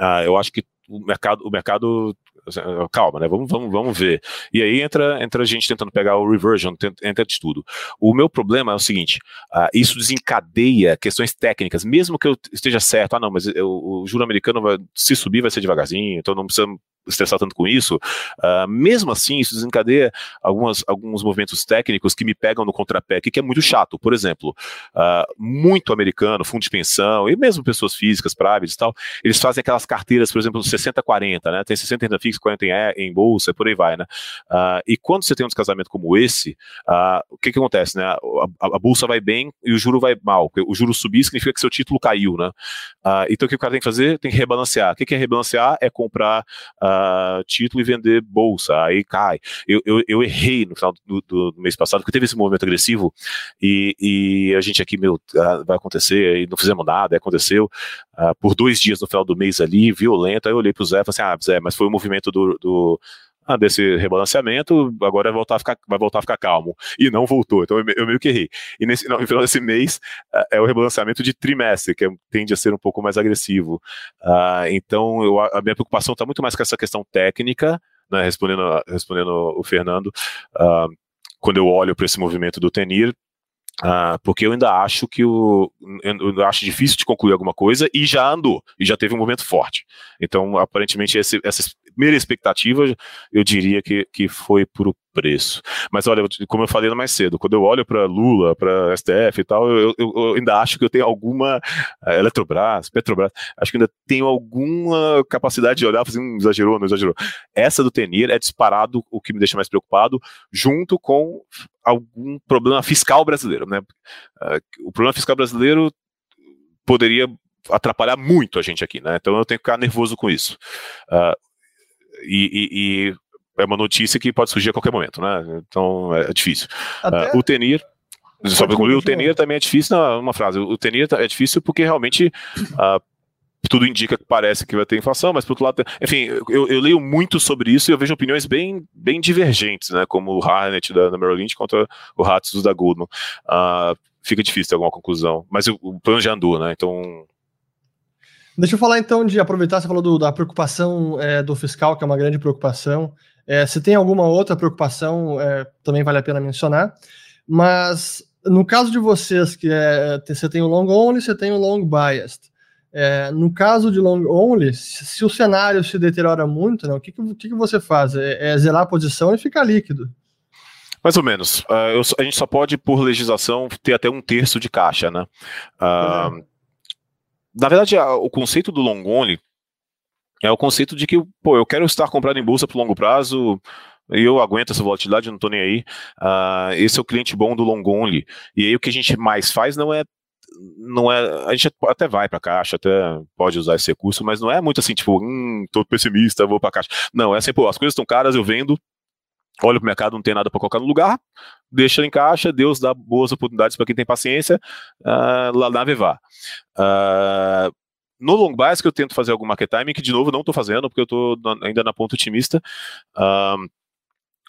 uh, eu acho que o mercado, o mercado calma, né? Vamos, vamos, vamos ver. E aí entra, entra a gente tentando pegar o reversion, entra de tudo. O meu problema é o seguinte: uh, isso desencadeia questões técnicas, mesmo que eu esteja certo, ah, não, mas eu, o juro americano vai, se subir vai ser devagarzinho, então não precisa estressar tanto com isso, uh, mesmo assim, isso desencadeia algumas, alguns movimentos técnicos que me pegam no contrapé, que é muito chato. Por exemplo, uh, muito americano, fundo de pensão, e mesmo pessoas físicas, privates e tal, eles fazem aquelas carteiras, por exemplo, 60-40, né? Tem 60 em renda fixa, 40 em, em bolsa, por aí vai, né? Uh, e quando você tem um descasamento como esse, o que que acontece, né? A, a, a, bolsa vai bem e o juro vai mal. O juro subir significa que seu título caiu, né? então o que o cara tem que fazer? Tem que rebalancear. O que, que é rebalancear? É comprar uh, título e vender bolsa, aí cai. Eu, eu, eu errei no final do, do, mês passado, porque teve esse movimento agressivo e, e a gente aqui, meu, uh, vai acontecer, e não fizemos nada, aconteceu uh, por dois dias no final do mês ali, violento. Aí eu olhei pro Zé e falei assim: ah, Zé, mas foi o movimento do, do ah, desse rebalanceamento, agora vai voltar, a ficar, vai voltar a ficar calmo. E não voltou, então eu, eu meio que errei. E nesse, no final desse mês é, é o rebalanceamento de trimestre, que é, tende a ser um pouco mais agressivo. Uh, então eu, a minha preocupação está muito mais com essa questão técnica, né, respondendo, respondendo o Fernando, uh, quando eu olho para esse movimento do Tenir, Uh, porque eu ainda acho que o eu acho difícil de concluir alguma coisa e já andou e já teve um movimento forte. Então, aparentemente, esse, essa primeira expectativa, eu diria que, que foi por o preço. Mas olha, como eu falei mais cedo, quando eu olho para Lula, para STF e tal, eu, eu, eu, ainda acho que eu tenho alguma uh, Eletrobras, Petrobras, acho que ainda tenho alguma capacidade de olhar, fazer um exagerou, não exagerou. Essa do Tenir é disparado o que me deixa mais preocupado, junto com algum problema fiscal brasileiro, né? Uh, o problema fiscal brasileiro poderia atrapalhar muito a gente aqui, né? Então eu tenho que ficar nervoso com isso. Uh, e, e, e, é uma notícia que pode surgir a qualquer momento, né? Então é, difícil. Uh, o Tenir só para concluir, o Tenir também é difícil, não, uma frase, o Tenir é difícil porque realmente uh, tudo indica que parece que vai ter inflação, mas por outro lado, enfim, eu, eu, leio muito sobre isso e eu vejo opiniões bem, bem divergentes, né, como o Harnett da, da Merrill Lynch contra o Hatsus da Goldman. Uh, fica difícil ter alguma conclusão, mas o, o, plano já andou, né, então... Deixa eu falar então de aproveitar, você falou do, da preocupação é, do fiscal, que é uma grande preocupação. É, se tem alguma outra preocupação, é, também vale a pena mencionar, mas no caso de vocês, que é, você tem o long only, você tem o long biased. É, no caso de long only, se o cenário se deteriora muito, né, o que, que, que você faz? É, é, zerar a posição e ficar líquido. Mais ou menos. Uh, eu, a gente só pode, por legislação, ter até um terço de caixa, né? Uh, na verdade, a, o conceito do long only é o conceito de que, pô, eu quero estar comprado em bolsa por longo prazo, eu aguento essa volatilidade, não estou nem aí. Uh, esse é o cliente bom do long only. E aí o que a gente mais faz não é não é. A gente até vai para caixa, até pode usar esse recurso, mas não é muito assim, tipo, hum, tô pessimista, vou para caixa. Não, é assim, pô, as coisas estão caras, eu vendo, olho pro mercado, não tem nada para colocar no lugar, deixa em caixa, Deus dá boas oportunidades para quem tem paciência, uh, lá na Vevar. Uh, no long bias que eu tento fazer algum market timing, que de novo não estou fazendo, porque eu estou ainda na ponta otimista. Uh,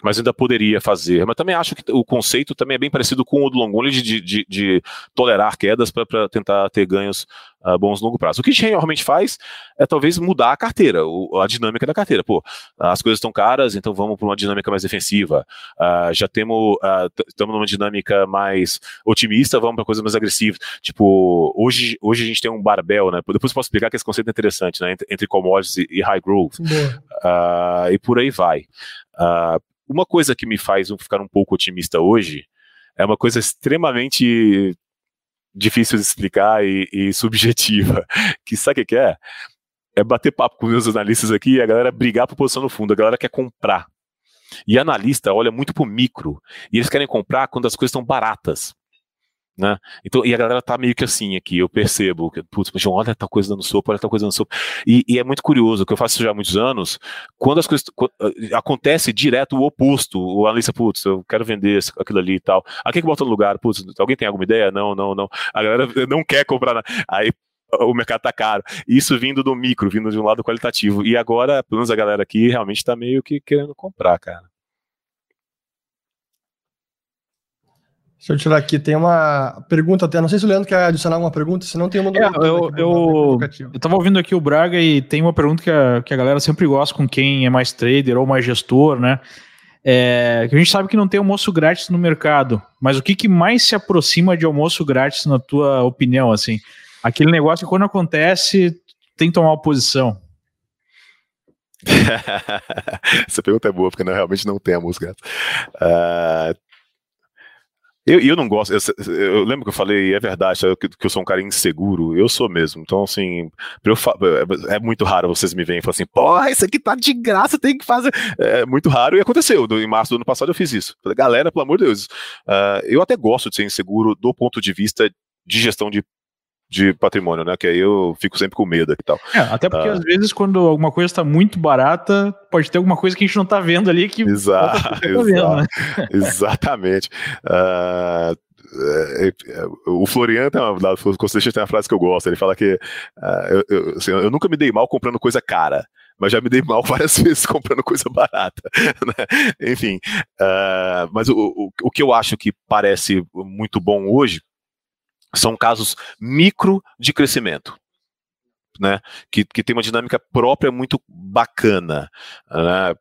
mas ainda poderia fazer. Mas também acho que o conceito também é bem parecido com o do long only de, de, de tolerar quedas para tentar ter ganhos uh, bons no longo prazo. O que a gente realmente faz é talvez mudar a carteira, o, a dinâmica da carteira. Pô, as coisas estão caras, então vamos para uma dinâmica mais defensiva. Uh, já temos, estamos uh, numa dinâmica mais otimista, vamos para coisas mais agressivas. Tipo, hoje, hoje a gente tem um barbel, né? Depois posso explicar que esse conceito é interessante, né? Entre, entre commodities e, e high growth. e por aí vai. Uh, uma coisa que me faz ficar um pouco otimista hoje é uma coisa extremamente difícil de explicar e, e (laughs) subjetiva. Que sabe o que é? É bater papo com meus analistas aqui e a galera brigar por posição no fundo. A galera quer comprar. E analista olha muito pro micro. E eles querem comprar quando as coisas estão baratas. Né? Então, e a galera tá meio que assim aqui, eu percebo, que, putz, João, olha tal coisa dando sopa, olha tal coisa dando sopa. E, e, é muito curioso, que eu faço isso já há muitos anos, quando as coisas quando, eh, acontece direto o oposto, o analista, putz, eu quero vender aquilo ali e tal. Aqui que bota no lugar, putz, alguém tem alguma ideia? Não, não, não. A galera (laughs) não quer comprar nada. Aí o mercado tá caro. Isso vindo do micro, vindo de um lado qualitativo. E agora, pelo menos a galera aqui realmente tá meio que querendo comprar, cara. Deixa eu tirar aqui, tem uma pergunta até, não sei se o Leandro quer adicionar uma pergunta, se não tem uma... É, eu, eu, eu tava ouvindo aqui o Braga e tem uma pergunta que a, que a galera sempre gosta com quem é mais trader ou mais gestor, né? É, que a gente sabe que não tem almoço grátis no mercado, mas o que, que mais se aproxima de almoço grátis na tua opinião, assim? Aquele negócio que quando acontece tem que tomar uma posição. (laughs) Essa pergunta é boa, porque não, realmente não tem almoço grátis. Uh, eu, eu não gosto, eu, eu, lembro que eu falei, é verdade, que, que, eu sou um cara inseguro, eu sou mesmo. Então, assim, eu, é, é muito raro vocês me verem e falar assim, porra, isso aqui tá de graça, tem que fazer. É muito raro e aconteceu. Em março do ano passado eu fiz isso. Falei, galera, pelo amor de Deus, uh, eu até gosto de ser inseguro do ponto de vista de gestão de de patrimônio, né? Que aí eu fico sempre com medo e tal. É, até porque uh, às vezes quando alguma coisa está muito barata, pode ter alguma coisa que a gente não está vendo ali que. Exato, tá vendo, né? (laughs) exatamente. Uh, o Florian tem uma, da tem uma frase que eu gosto. Ele fala que uh, eu, eu, assim, eu, nunca me dei mal comprando coisa cara, mas já me dei mal (laughs) várias vezes comprando coisa barata. (laughs) Né? Enfim, uh, mas o, o, o que eu acho que parece muito bom hoje são casos micro de crescimento. Né, que, que tem uma dinâmica própria muito bacana. Né?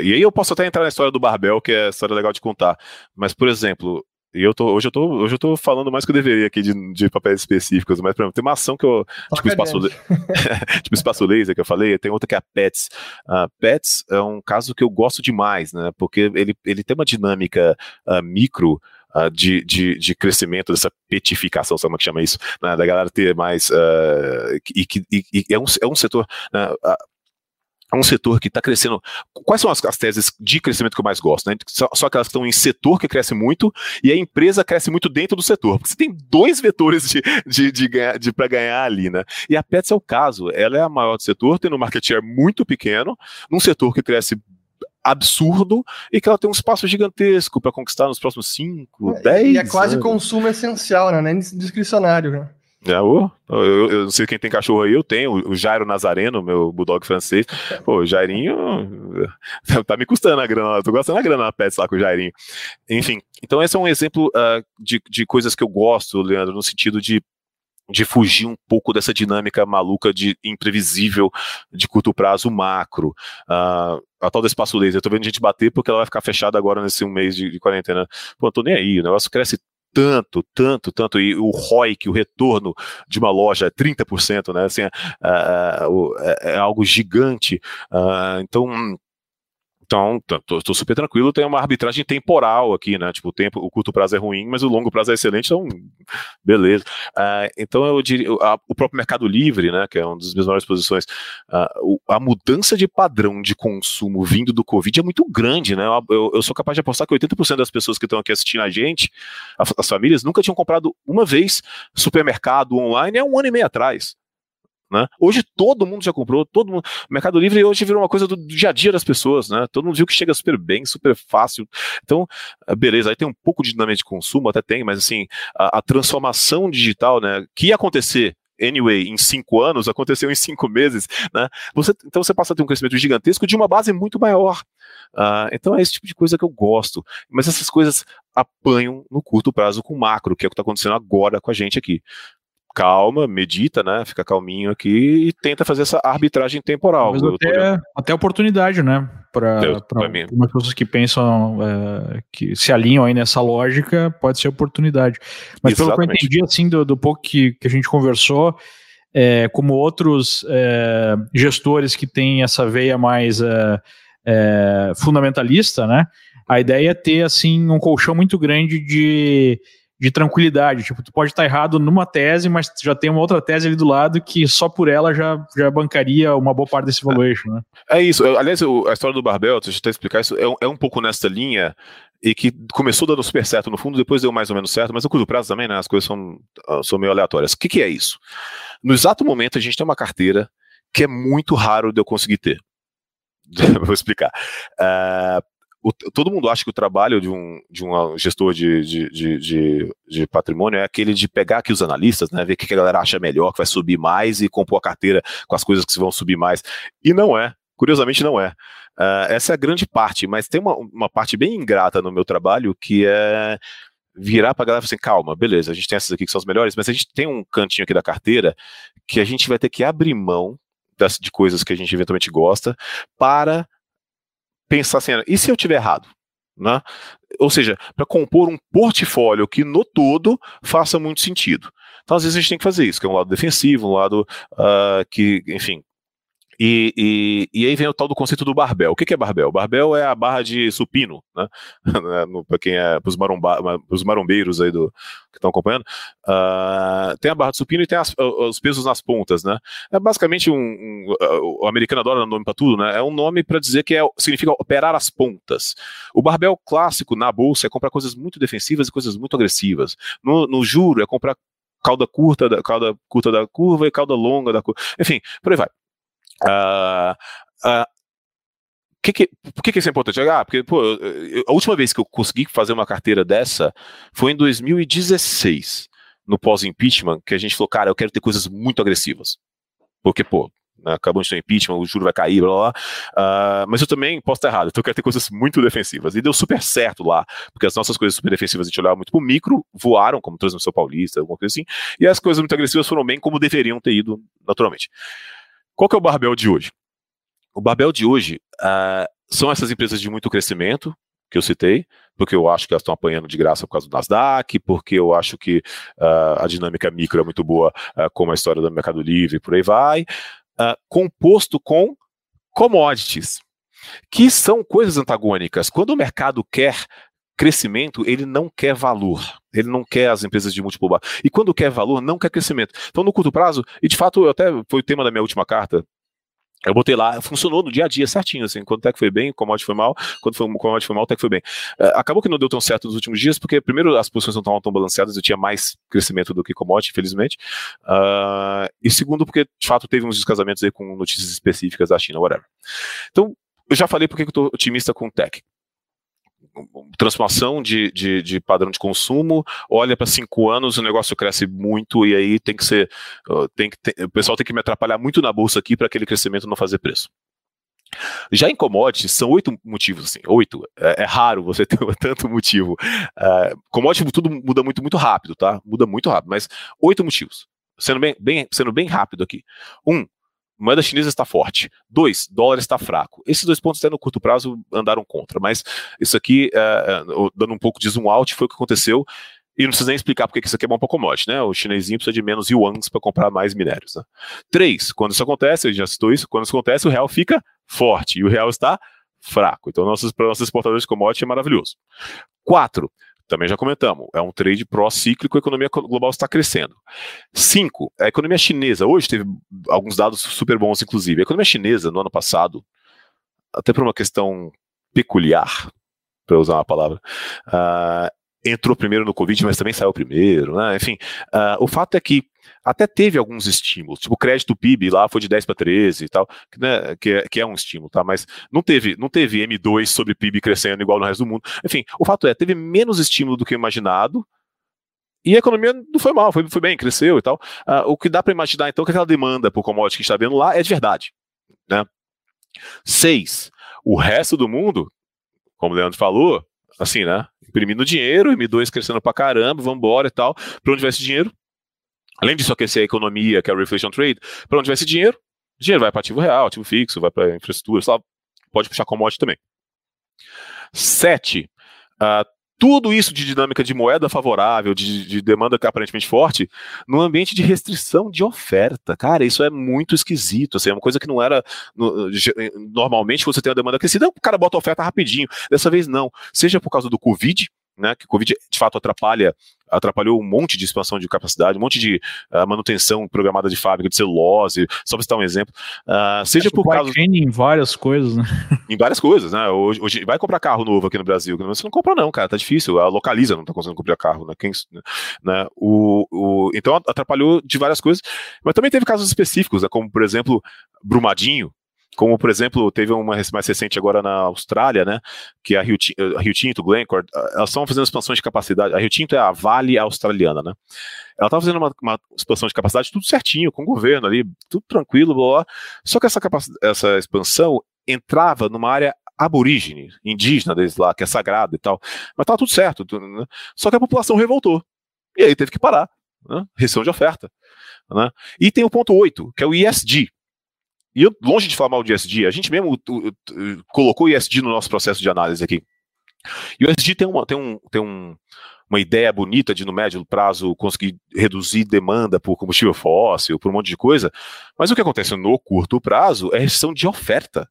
E aí eu posso até entrar na história do Barbel, que é história legal de contar. Mas, por exemplo, eu tô, hoje, eu tô, hoje eu tô falando mais que eu deveria aqui de, de papéis específicos, mas, por exemplo, tem uma ação que eu. tipo, espaço, (laughs) tipo espaço laser que eu falei, tem outra que é a PETS. Uh, PETS é um caso que eu gosto demais, né? Porque ele, ele tem uma dinâmica uh, micro uh, de, de, de, crescimento, dessa petificação, sabe como é que chama isso? Né, da galera ter mais. Uh, e, e, e, é, um, é um setor. Né, é um setor que está crescendo. Quais são as, as, teses de crescimento que eu mais gosto? Né? Só, só que elas estão em setor que cresce muito e a empresa cresce muito dentro do setor. Porque você tem dois vetores de, de, de, ganhar, de para ganhar ali, né? E a Pets é o caso. Ela é a maior do setor, tendo um market share muito pequeno, num setor que cresce absurdo e que ela tem um espaço gigantesco para conquistar nos próximos 5, 10 E é quase anos. consumo essencial, né? Nem discricionário, né? É, oh, eu, eu, não sei quem tem cachorro aí, eu tenho. O Jairo Nazareno, meu bulldog francês. Pô, o Jairinho tá me custando a grana. Tô gastando a grana na Pets lá com o Jairinho. Enfim, então esse é um exemplo uh, de, de coisas que eu gosto, Leandro, no sentido de de fugir um pouco dessa dinâmica maluca de imprevisível de curto prazo macro. Uh, a tal do espaço laser, eu tô vendo gente bater porque ela vai ficar fechada agora nesse um mês de, de quarentena. Pô, tô nem aí, o negócio cresce tanto, tanto, tanto, e o ROI, que o retorno de uma loja é 30%, né, assim, é, é, é algo gigante, uh, então então, tô, tô, super tranquilo, tem uma arbitragem temporal aqui, né? Tipo, o tempo, o curto prazo é ruim, mas o longo prazo é excelente, então, beleza. Uh, então, eu diria, o próprio Mercado Livre, né? Que é uma das minhas maiores posições, uh, a mudança de padrão de consumo vindo do Covid é muito grande, né? Eu, eu sou capaz de apostar que 80% das pessoas que estão aqui assistindo a gente, as famílias, nunca tinham comprado uma vez supermercado online há um ano e meio atrás. Né? Hoje todo mundo já comprou, todo mundo. O Mercado Livre hoje virou uma coisa do dia a dia das pessoas, né? Todo mundo viu que chega super bem, super fácil. Então, ah, beleza, aí tem um pouco de dinâmica de consumo, até tem, mas assim, a, a transformação digital, né? Que ia acontecer anyway, em cinco anos, aconteceu em cinco meses, né? Você, então você passa a ter um crescimento gigantesco de uma base muito maior. Uh, então é esse tipo de coisa que eu gosto. Mas essas coisas apanham no curto prazo com macro, que é o que está acontecendo agora com a gente aqui calma, medita, né? Fica calminho aqui e tenta fazer essa arbitragem temporal. Mas até, até oportunidade, né? Para algumas pessoas que pensam é, que se alinham aí nessa lógica, pode ser oportunidade. Mas Exatamente. pelo que eu entendi, assim, do, do pouco que, que a gente conversou, é, como outros é, gestores que têm essa veia mais fundamentalista, né? A ideia é ter assim um colchão muito grande de de tranquilidade. Tipo, tu pode estar errado numa tese, mas já tem uma outra tese ali do lado que só por ela já, já bancaria uma boa parte desse valuation, né? É isso. Aliás, a história do Barbel, deixa eu te explicar isso, é um, é um pouco nessa linha e que começou dando super certo no fundo, depois deu mais ou menos certo, mas no curto prazo também, né? As coisas são, ah, são meio aleatórias. O que, que é isso? No exato momento, a gente tem uma carteira que é muito raro de eu conseguir ter. (laughs) Vou explicar. Uh, o, todo mundo acha que o trabalho de um, de um gestor de, de, de, de, de patrimônio é aquele de pegar aqui os analistas, né, ver o que a galera acha melhor, que vai subir mais e compor a carteira com as coisas que vão subir mais. E não é. Curiosamente, não é. Uh, essa é a grande parte, mas tem uma, uma parte bem ingrata no meu trabalho que é virar para a galera e falar assim, calma, beleza, a gente tem essas aqui que são as melhores, mas a gente tem um cantinho aqui da carteira que a gente vai ter que abrir mão das, de coisas que a gente eventualmente gosta para pensar assim, e se eu tiver errado? Né? Ou seja, para compor um portfólio que no todo faça muito sentido. Então, às vezes, a gente tem que fazer isso, que é um lado defensivo, um lado uh, que, enfim, e, e, e, aí vem o tal do conceito do barbel. O que, que é barbel? Barbel é a barra de supino, né? (laughs) para quem é, para os marombeiros aí do, que estão acompanhando. Uh, tem a barra de supino e tem as, os pesos nas pontas, né? É basicamente um, um o americano adora nome para tudo, né? É um nome para dizer que é, significa operar as pontas. O barbel clássico na bolsa é comprar coisas muito defensivas e coisas muito agressivas. No, no juro é comprar cauda curta, da, cauda curta da curva e cauda longa da curva. Enfim, por aí vai. Uh, uh, que que, por que, que isso é importante? Ah, porque pô, a última vez que eu consegui fazer uma carteira dessa foi em 2016, no pós-impeachment, que a gente falou, cara, eu quero ter coisas muito agressivas. Porque, pô, né, acabou de ter impeachment, o juro vai cair, blá blá. Uh, mas eu também posso estar errado, então eu quero ter coisas muito defensivas. E deu super certo lá, porque as nossas coisas super defensivas a gente olhava muito pro micro, voaram, como transmissão paulista, alguma coisa assim, e as coisas muito agressivas foram bem como deveriam ter ido naturalmente. Qual que é o barbel de hoje? O Babel de hoje uh, são essas empresas de muito crescimento, que eu citei, porque eu acho que elas estão apanhando de graça por causa do Nasdaq, porque eu acho que uh, a dinâmica micro é muito boa, uh, como a história do Mercado Livre, por aí vai, uh, composto com commodities, que são coisas antagônicas. Quando o mercado quer crescimento, ele não quer valor. Ele não quer as empresas de múltiplo bar. E quando quer valor, não quer crescimento. Então, no curto prazo, e de fato, até foi o tema da minha última carta, eu botei lá, funcionou no dia a dia certinho, assim, quando o tech foi bem, o commodity foi mal, quando foi, o commodity foi mal, o tech foi bem. Uh, acabou que não deu tão certo nos últimos dias, porque primeiro as posições não estavam tão balanceadas, eu tinha mais crescimento do que commodity, infelizmente, uh, e segundo porque, de fato, teve uns descasamentos aí com notícias específicas da China, whatever. Então, eu já falei porque eu tô otimista com tech transformação de, de, de, padrão de consumo, olha para cinco anos, o negócio cresce muito e aí tem que ser, tem que tem, o pessoal tem que me atrapalhar muito na bolsa aqui para aquele crescimento não fazer preço. Já em commodities, são oito motivos, assim, oito. É, é raro você (laughs) ter tanto motivo. Uh, commodity tudo muda muito, muito rápido, tá? Muda muito rápido, mas oito motivos. Sendo bem, bem, sendo bem rápido aqui. Um, moeda chinesa está forte. Dois, dólar está fraco. Esses dois pontos até no curto prazo andaram contra, mas isso aqui, é, é dando um pouco de zoom out, foi o que aconteceu. E não precisa nem explicar porque que isso aqui é bom para commodity, né? O chinesinho precisa de menos yuans para comprar mais minérios. Né? Três, quando isso acontece, eu já citou isso, quando isso acontece, o real fica forte e o real está fraco. Então, nossos, para nossos exportadores de commodity é maravilhoso. Quatro, também já comentamos, é um trade pró-cíclico, a economia global está crescendo. Cinco, a economia chinesa, hoje teve alguns dados super bons, inclusive. A economia chinesa, no ano passado, até por uma questão peculiar, para usar uma palavra, uh, entrou primeiro no Covid, mas também saiu primeiro, né? Enfim, uh, o fato é que até teve alguns estímulos, tipo o crédito PIB lá foi de 10 para 13 e tal, né, que, é, que é um estímulo, tá? Mas não teve, não teve M2 sobre PIB crescendo igual no resto do mundo. Enfim, o fato é, teve menos estímulo do que imaginado, e a economia não foi mal, foi, foi bem, cresceu e tal. Uh, o que dá para imaginar, então, que aquela demanda por commodity que está vendo lá é de verdade. Né? Seis, o resto do mundo, como o Leandro falou, assim, né? Imprimindo dinheiro, M2 crescendo pra caramba, vambora e tal. Pra onde vai esse dinheiro? Além disso aquecer a economia, que é o reflation trade, para onde vai esse dinheiro? O dinheiro vai para ativo real, ativo fixo, vai para infraestrutura, só pode puxar commodity também. Sete, uh, tudo isso de dinâmica de moeda favorável, de, de, demanda aparentemente forte, no ambiente de restrição de oferta. Cara, isso é muito esquisito. Assim, é uma coisa que não era. No, normalmente, você tem a demanda crescida, o cara bota oferta rapidinho. Dessa vez, não. Seja por causa do Covid, né, que o Covid de fato atrapalha, atrapalhou um monte de expansão de capacidade, um monte de uh, manutenção programada de fábrica de celulose, só para citar um exemplo. Uh, seja por causa. em várias coisas, né? (laughs) Em várias coisas, né? Hoje, hoje, vai comprar carro novo aqui no Brasil, você não compra, não, cara, tá difícil. A localiza não tá conseguindo comprar carro, né? Quem, né? O, o, então atrapalhou de várias coisas, mas também teve casos específicos, né, como por exemplo, Brumadinho, como por exemplo, teve uma mais recente agora na Austrália, né, que a Rio, a Rio Tinto, Glencore, elas estão fazendo expansões de capacidade, a Rio Tinto é a Vale australiana, né, ela estava fazendo uma, uma, expansão de capacidade tudo certinho, com o governo ali, tudo tranquilo, blá, blá. só que essa, essa expansão entrava numa área aborígene, indígena deles lá, que é sagrada e tal, mas estava tudo certo, tudo, né? só que a população revoltou, e aí teve que parar, né, de oferta, né, e tem o ponto 8, que é o ISD, e eu, longe de falar mal de ESG, a gente mesmo colocou o ESG no nosso processo de análise aqui. E o ESG tem uma, tem um, tem um, uma ideia bonita de, no médio prazo, conseguir reduzir demanda por combustível fóssil, por um monte de coisa, mas o que acontece no curto prazo é restrição de oferta.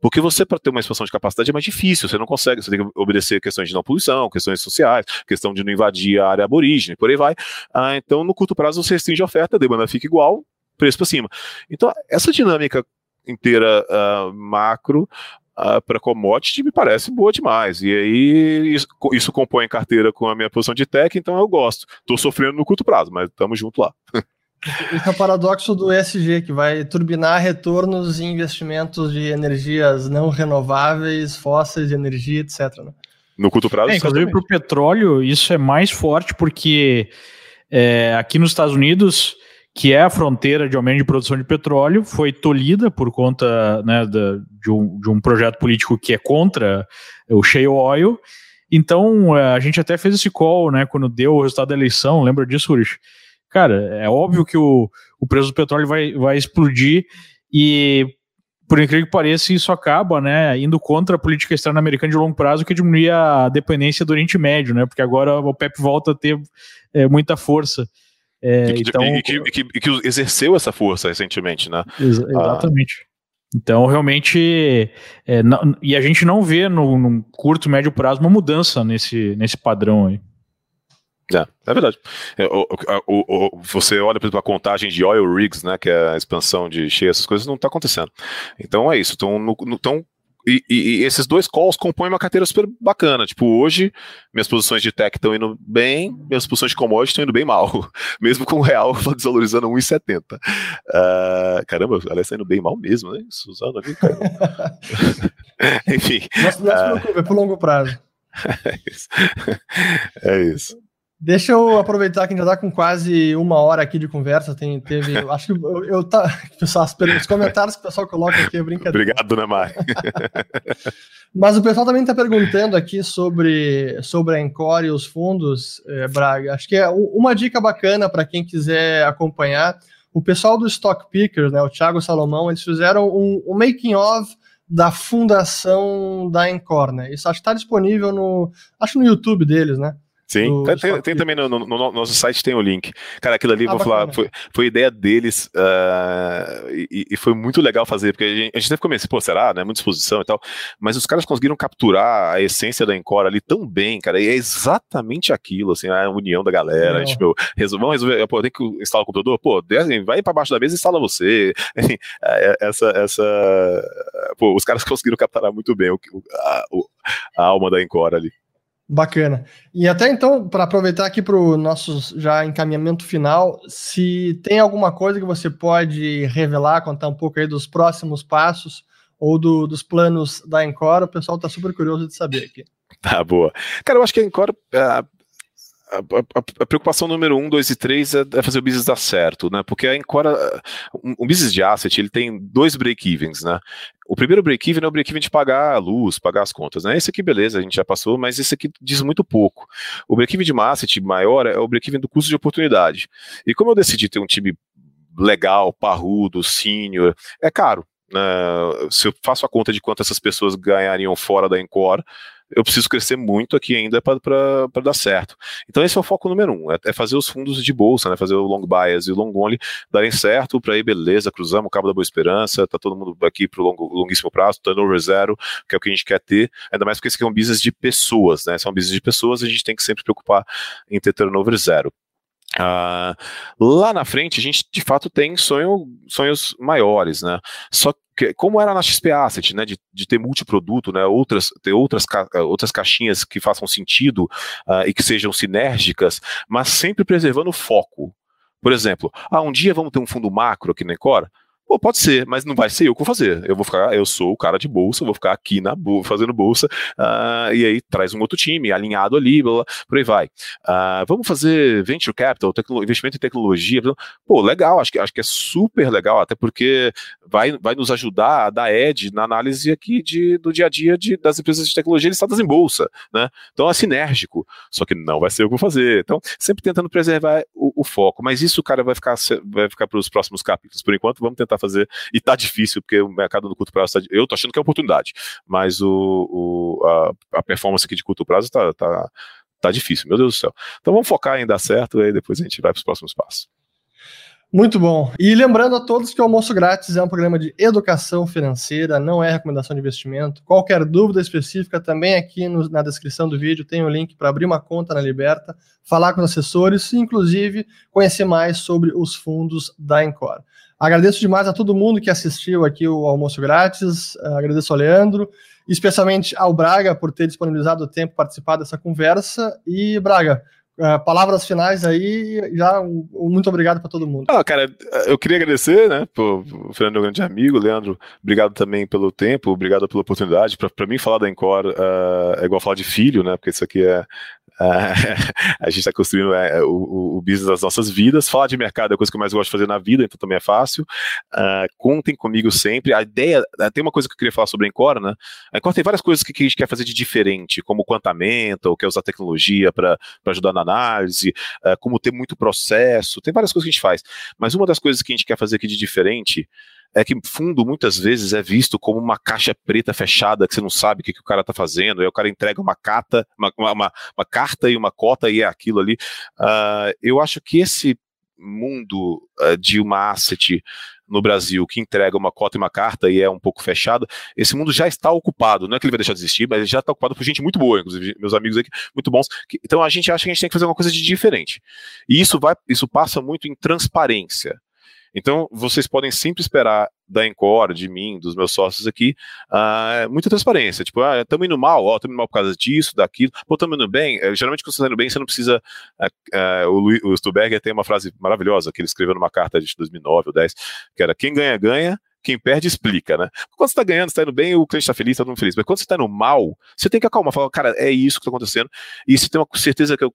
Porque você, para ter uma expansão de capacidade, é mais difícil, você não consegue, você tem que obedecer questões de não poluição, questões sociais, questão de não invadir a área aborígene, por aí vai. Ah, então, no curto prazo, você restringe a oferta, a demanda fica igual, preço para cima. Então, essa dinâmica inteira uh, macro uh, para commodity me parece boa demais. E aí isso, isso compõe carteira com a minha posição de tech, então eu gosto. Estou sofrendo no curto prazo, mas estamos junto lá. (laughs) Esse é o paradoxo do ESG, que vai turbinar retornos e investimentos de energias não renováveis, fósseis de energia, etc. Né? No curto prazo, é, Inclusive, para o petróleo, isso é mais forte porque é, aqui nos Estados Unidos, que é a fronteira de aumento de produção de petróleo, foi tolhida por conta né, da, de, um, de um projeto político que é contra o shale oil. Então, é, a gente até fez esse call, né, quando deu o resultado da eleição, lembra disso, Rich? Cara, é óbvio que o, o preço do petróleo vai, vai explodir e por incrível que pareça, isso acaba, né, indo contra a política externa americana de longo prazo, que diminui a dependência do Oriente Médio, né, porque agora o PEP volta a ter é, muita força. É, e, que, então, e, que, e, que, e, que, exerceu essa força recentemente, né? Ex exatamente. Ah. Então, realmente, é, não, e a gente não vê no, no, curto, médio prazo uma mudança nesse, nesse padrão aí. É, é verdade. É, o, o, o, você olha, por exemplo, a contagem de oil rigs, né, que é a expansão de cheia, essas coisas não está acontecendo. Então é isso. Então, então e, e, esses dois calls compõem uma carteira super bacana. Tipo, hoje, minhas posições de tech estão indo bem, minhas posições de commodity estão indo bem mal. (laughs) Mesmo com o real desvalorizando 1,70. Uh, ah, caramba, ela está indo bem mal mesmo, né? Suzano ali, (laughs) (laughs) Enfim. Não se preocupe, é por longo prazo. é isso. É isso. Deixa eu aproveitar que a gente já está com quase uma hora aqui de conversa. Tem, teve, acho que eu, eu tá, (laughs) pessoal, os comentários que o pessoal coloca aqui é brincadeira. Obrigado, dona Mai. (laughs) Mas o pessoal também está perguntando aqui sobre, sobre a Encore e os fundos, é, Braga. Acho que é uma dica bacana para quem quiser acompanhar. O pessoal do Stock Pickers, né, o Thiago Salomão, eles fizeram um, um making of da fundação da Encore, né? Isso acho que está disponível no, acho no YouTube deles, né? Sim, tem, tem, tem, também no, no, no, nosso site tem o link. Cara, aquilo ali, ah, vou bacana. falar, foi, foi ideia deles uh, e, e, foi muito legal fazer, porque a gente, a gente teve começar, pô, será, né? Muita exposição e tal, mas os caras conseguiram capturar a essência da Encore ali tão bem, cara, e é exatamente aquilo, assim, a união da galera. A gente, meu, resol, vamos resolver, pô, tem que instalar o computador, pô, vai para baixo da mesa e instala você. (laughs) Enfim, é, essa, essa, pô, os caras (laughs) conseguiram capturar muito bem o, a, a alma da Encore ali. Bacana. E até então, para aproveitar aqui para o nosso já encaminhamento final, se tem alguma coisa que você pode revelar, contar um pouco aí dos próximos passos ou do, dos planos da Encore, o pessoal está super curioso de saber aqui. Tá boa. Cara, eu acho que a Encore, a, a, a, preocupação número um, dois e três é, é, fazer o business dar certo, né? Porque a Encore, um, um business de asset, ele tem dois break-evens, né? O primeiro break-even é o break-even de pagar a luz, pagar as contas, né? Esse aqui, beleza, a gente já passou, mas esse aqui diz muito pouco. O break-even de uma asset maior é o break-even do custo de oportunidade. E como eu decidi ter um time legal, parrudo, senior, é caro. Né? Se eu faço a conta de quanto essas pessoas ganhariam fora da Encore, eu preciso crescer muito aqui ainda para dar certo. Então esse é o foco número um, é, é, fazer os fundos de bolsa, né, fazer o long bias e o long only darem certo para aí, beleza, cruzamos o cabo da Boa Esperança, tá todo mundo aqui para o long, longuíssimo prazo, turnover zero, que é o que a gente quer ter, ainda mais porque esse aqui é um business de pessoas, né, se é um business de pessoas, a gente tem que sempre preocupar em ter turnover zero. Uh, lá na frente, a gente de fato tem sonho, sonhos maiores, né? Só que, como era na XP Asset, né? De, de ter multiproduto, né? Outras, ter outras, ca outras caixinhas que façam sentido uh, e que sejam sinérgicas, mas sempre preservando o foco. Por exemplo, ah, um dia vamos ter um fundo macro aqui na Ecora? Pô, pode ser, mas não vai ser eu que vou fazer. Eu vou ficar, eu sou o cara de bolsa, vou ficar aqui na fazendo bolsa, uh, e aí traz um outro time alinhado ali, blá, blá, por aí vai. Uh, vamos fazer venture capital, investimento em tecnologia. Pô, legal, acho que, acho que é super legal, até porque vai, vai nos ajudar a dar edge na análise aqui de, do dia a dia de, das empresas de tecnologia listadas em bolsa, né? Então é sinérgico, só que não vai ser eu que vou fazer. Então, sempre tentando preservar o, o foco, mas isso, cara, vai ficar, vai ficar para os próximos capítulos. Por enquanto, vamos tentar fazer, e tá difícil, porque o mercado no curto prazo, tá, eu tô achando que é oportunidade, mas o, o a, a, performance aqui de curto prazo tá, tá, tá difícil, meu Deus do céu. Então vamos focar em dar certo, e depois a gente vai para os próximos passos. Muito bom. E lembrando a todos que o Almoço Grátis é um programa de educação financeira, não é recomendação de investimento. Qualquer dúvida específica, também aqui no, na descrição do vídeo tem o link para abrir uma conta na Liberta, falar com os assessores e, inclusive, conhecer mais sobre os fundos da Encore. Agradeço demais a todo mundo que assistiu aqui o almoço grátis. Agradeço ao Leandro, especialmente ao Braga por ter disponibilizado o tempo participar dessa conversa. E, Braga, Uh, palavras finais aí, já um, um muito obrigado para todo mundo. Ah, cara, eu queria agradecer, né, o Fernando, meu grande amigo, Leandro, obrigado também pelo tempo, obrigado pela oportunidade. Para mim, falar da Encore uh, é igual falar de filho, né, porque isso aqui é, (laughs) a gente está construindo é, o, o, business das nossas vidas. Falar de mercado é a coisa que eu mais gosto de fazer na vida, então também é fácil. Uh, contem comigo sempre. A ideia, uh, tem uma coisa que eu queria falar sobre a Encore, né? A Encore tem várias coisas que, que a gente quer fazer de diferente, como quantamento, ou quer usar tecnologia para ajudar na análise, uh, como ter muito processo, tem várias coisas que a gente faz. Mas uma das coisas que a gente quer fazer aqui de diferente é que fundo muitas vezes é visto como uma caixa preta fechada que você não sabe o que, que o cara está fazendo, aí o cara entrega uma carta, uma, uma, uma, carta e uma cota e é aquilo ali. Uh, eu acho que esse mundo uh, de uma asset no Brasil que entrega uma cota e uma carta e é um pouco fechado, esse mundo já está ocupado. Não é que ele vai deixar de existir, mas ele já está ocupado por gente muito boa, inclusive meus amigos aqui, muito bons. Então a gente acha que a gente tem que fazer uma coisa de diferente. E isso vai, isso passa muito em transparência. Então, vocês podem sempre esperar da Encore, de mim, dos meus sócios aqui, uh, muita transparência. Tipo, ah, estamos indo mal, estamos indo mal por causa disso, daquilo. Pô, estamos indo bem. Uh, geralmente, quando você está indo bem, você não precisa. Uh, o, o Stuberger tem uma frase maravilhosa que ele escreveu numa carta de 2009 ou 10, que era: quem ganha, ganha, quem perde explica, né? Quando você está ganhando, está indo bem, o cliente está feliz, está todo mundo feliz. Mas quando você está indo mal, você tem que acalmar, falar, cara, é isso que está acontecendo. E você tem uma certeza que eu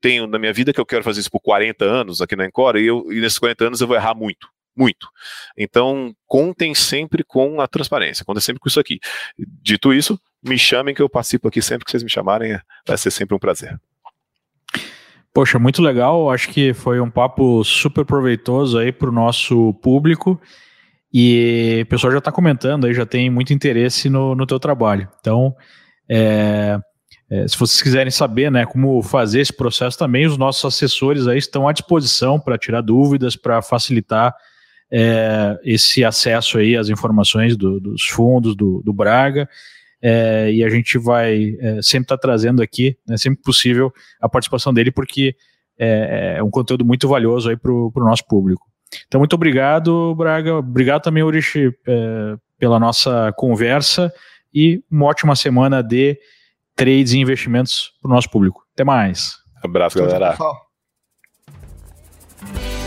tenho na minha vida que eu quero fazer isso por 40 anos aqui na Encore, e, eu, e nesses 40 anos eu vou errar muito muito. Então, contem sempre com a transparência, contem sempre com isso aqui. Dito isso, me chamem que eu participo aqui sempre que vocês me chamarem, vai ser sempre um prazer. Poxa, muito legal. Acho que foi um papo super proveitoso aí para o nosso público. E o pessoal já está comentando aí, já tem muito interesse no, no teu trabalho. Então, é, é, se vocês quiserem saber né, como fazer esse processo também, os nossos assessores aí estão à disposição para tirar dúvidas, para facilitar é, esse acesso aí às informações do, dos fundos do, do Braga. É, e a gente vai é, sempre estar tá trazendo aqui, né, sempre possível, a participação dele, porque é, é um conteúdo muito valioso aí para o nosso público. Então, muito obrigado, Braga. Obrigado também, Urishi, é, pela nossa conversa e uma ótima semana de trades e investimentos para o nosso público. Até mais. Abraço, galera. Tchau, tchau,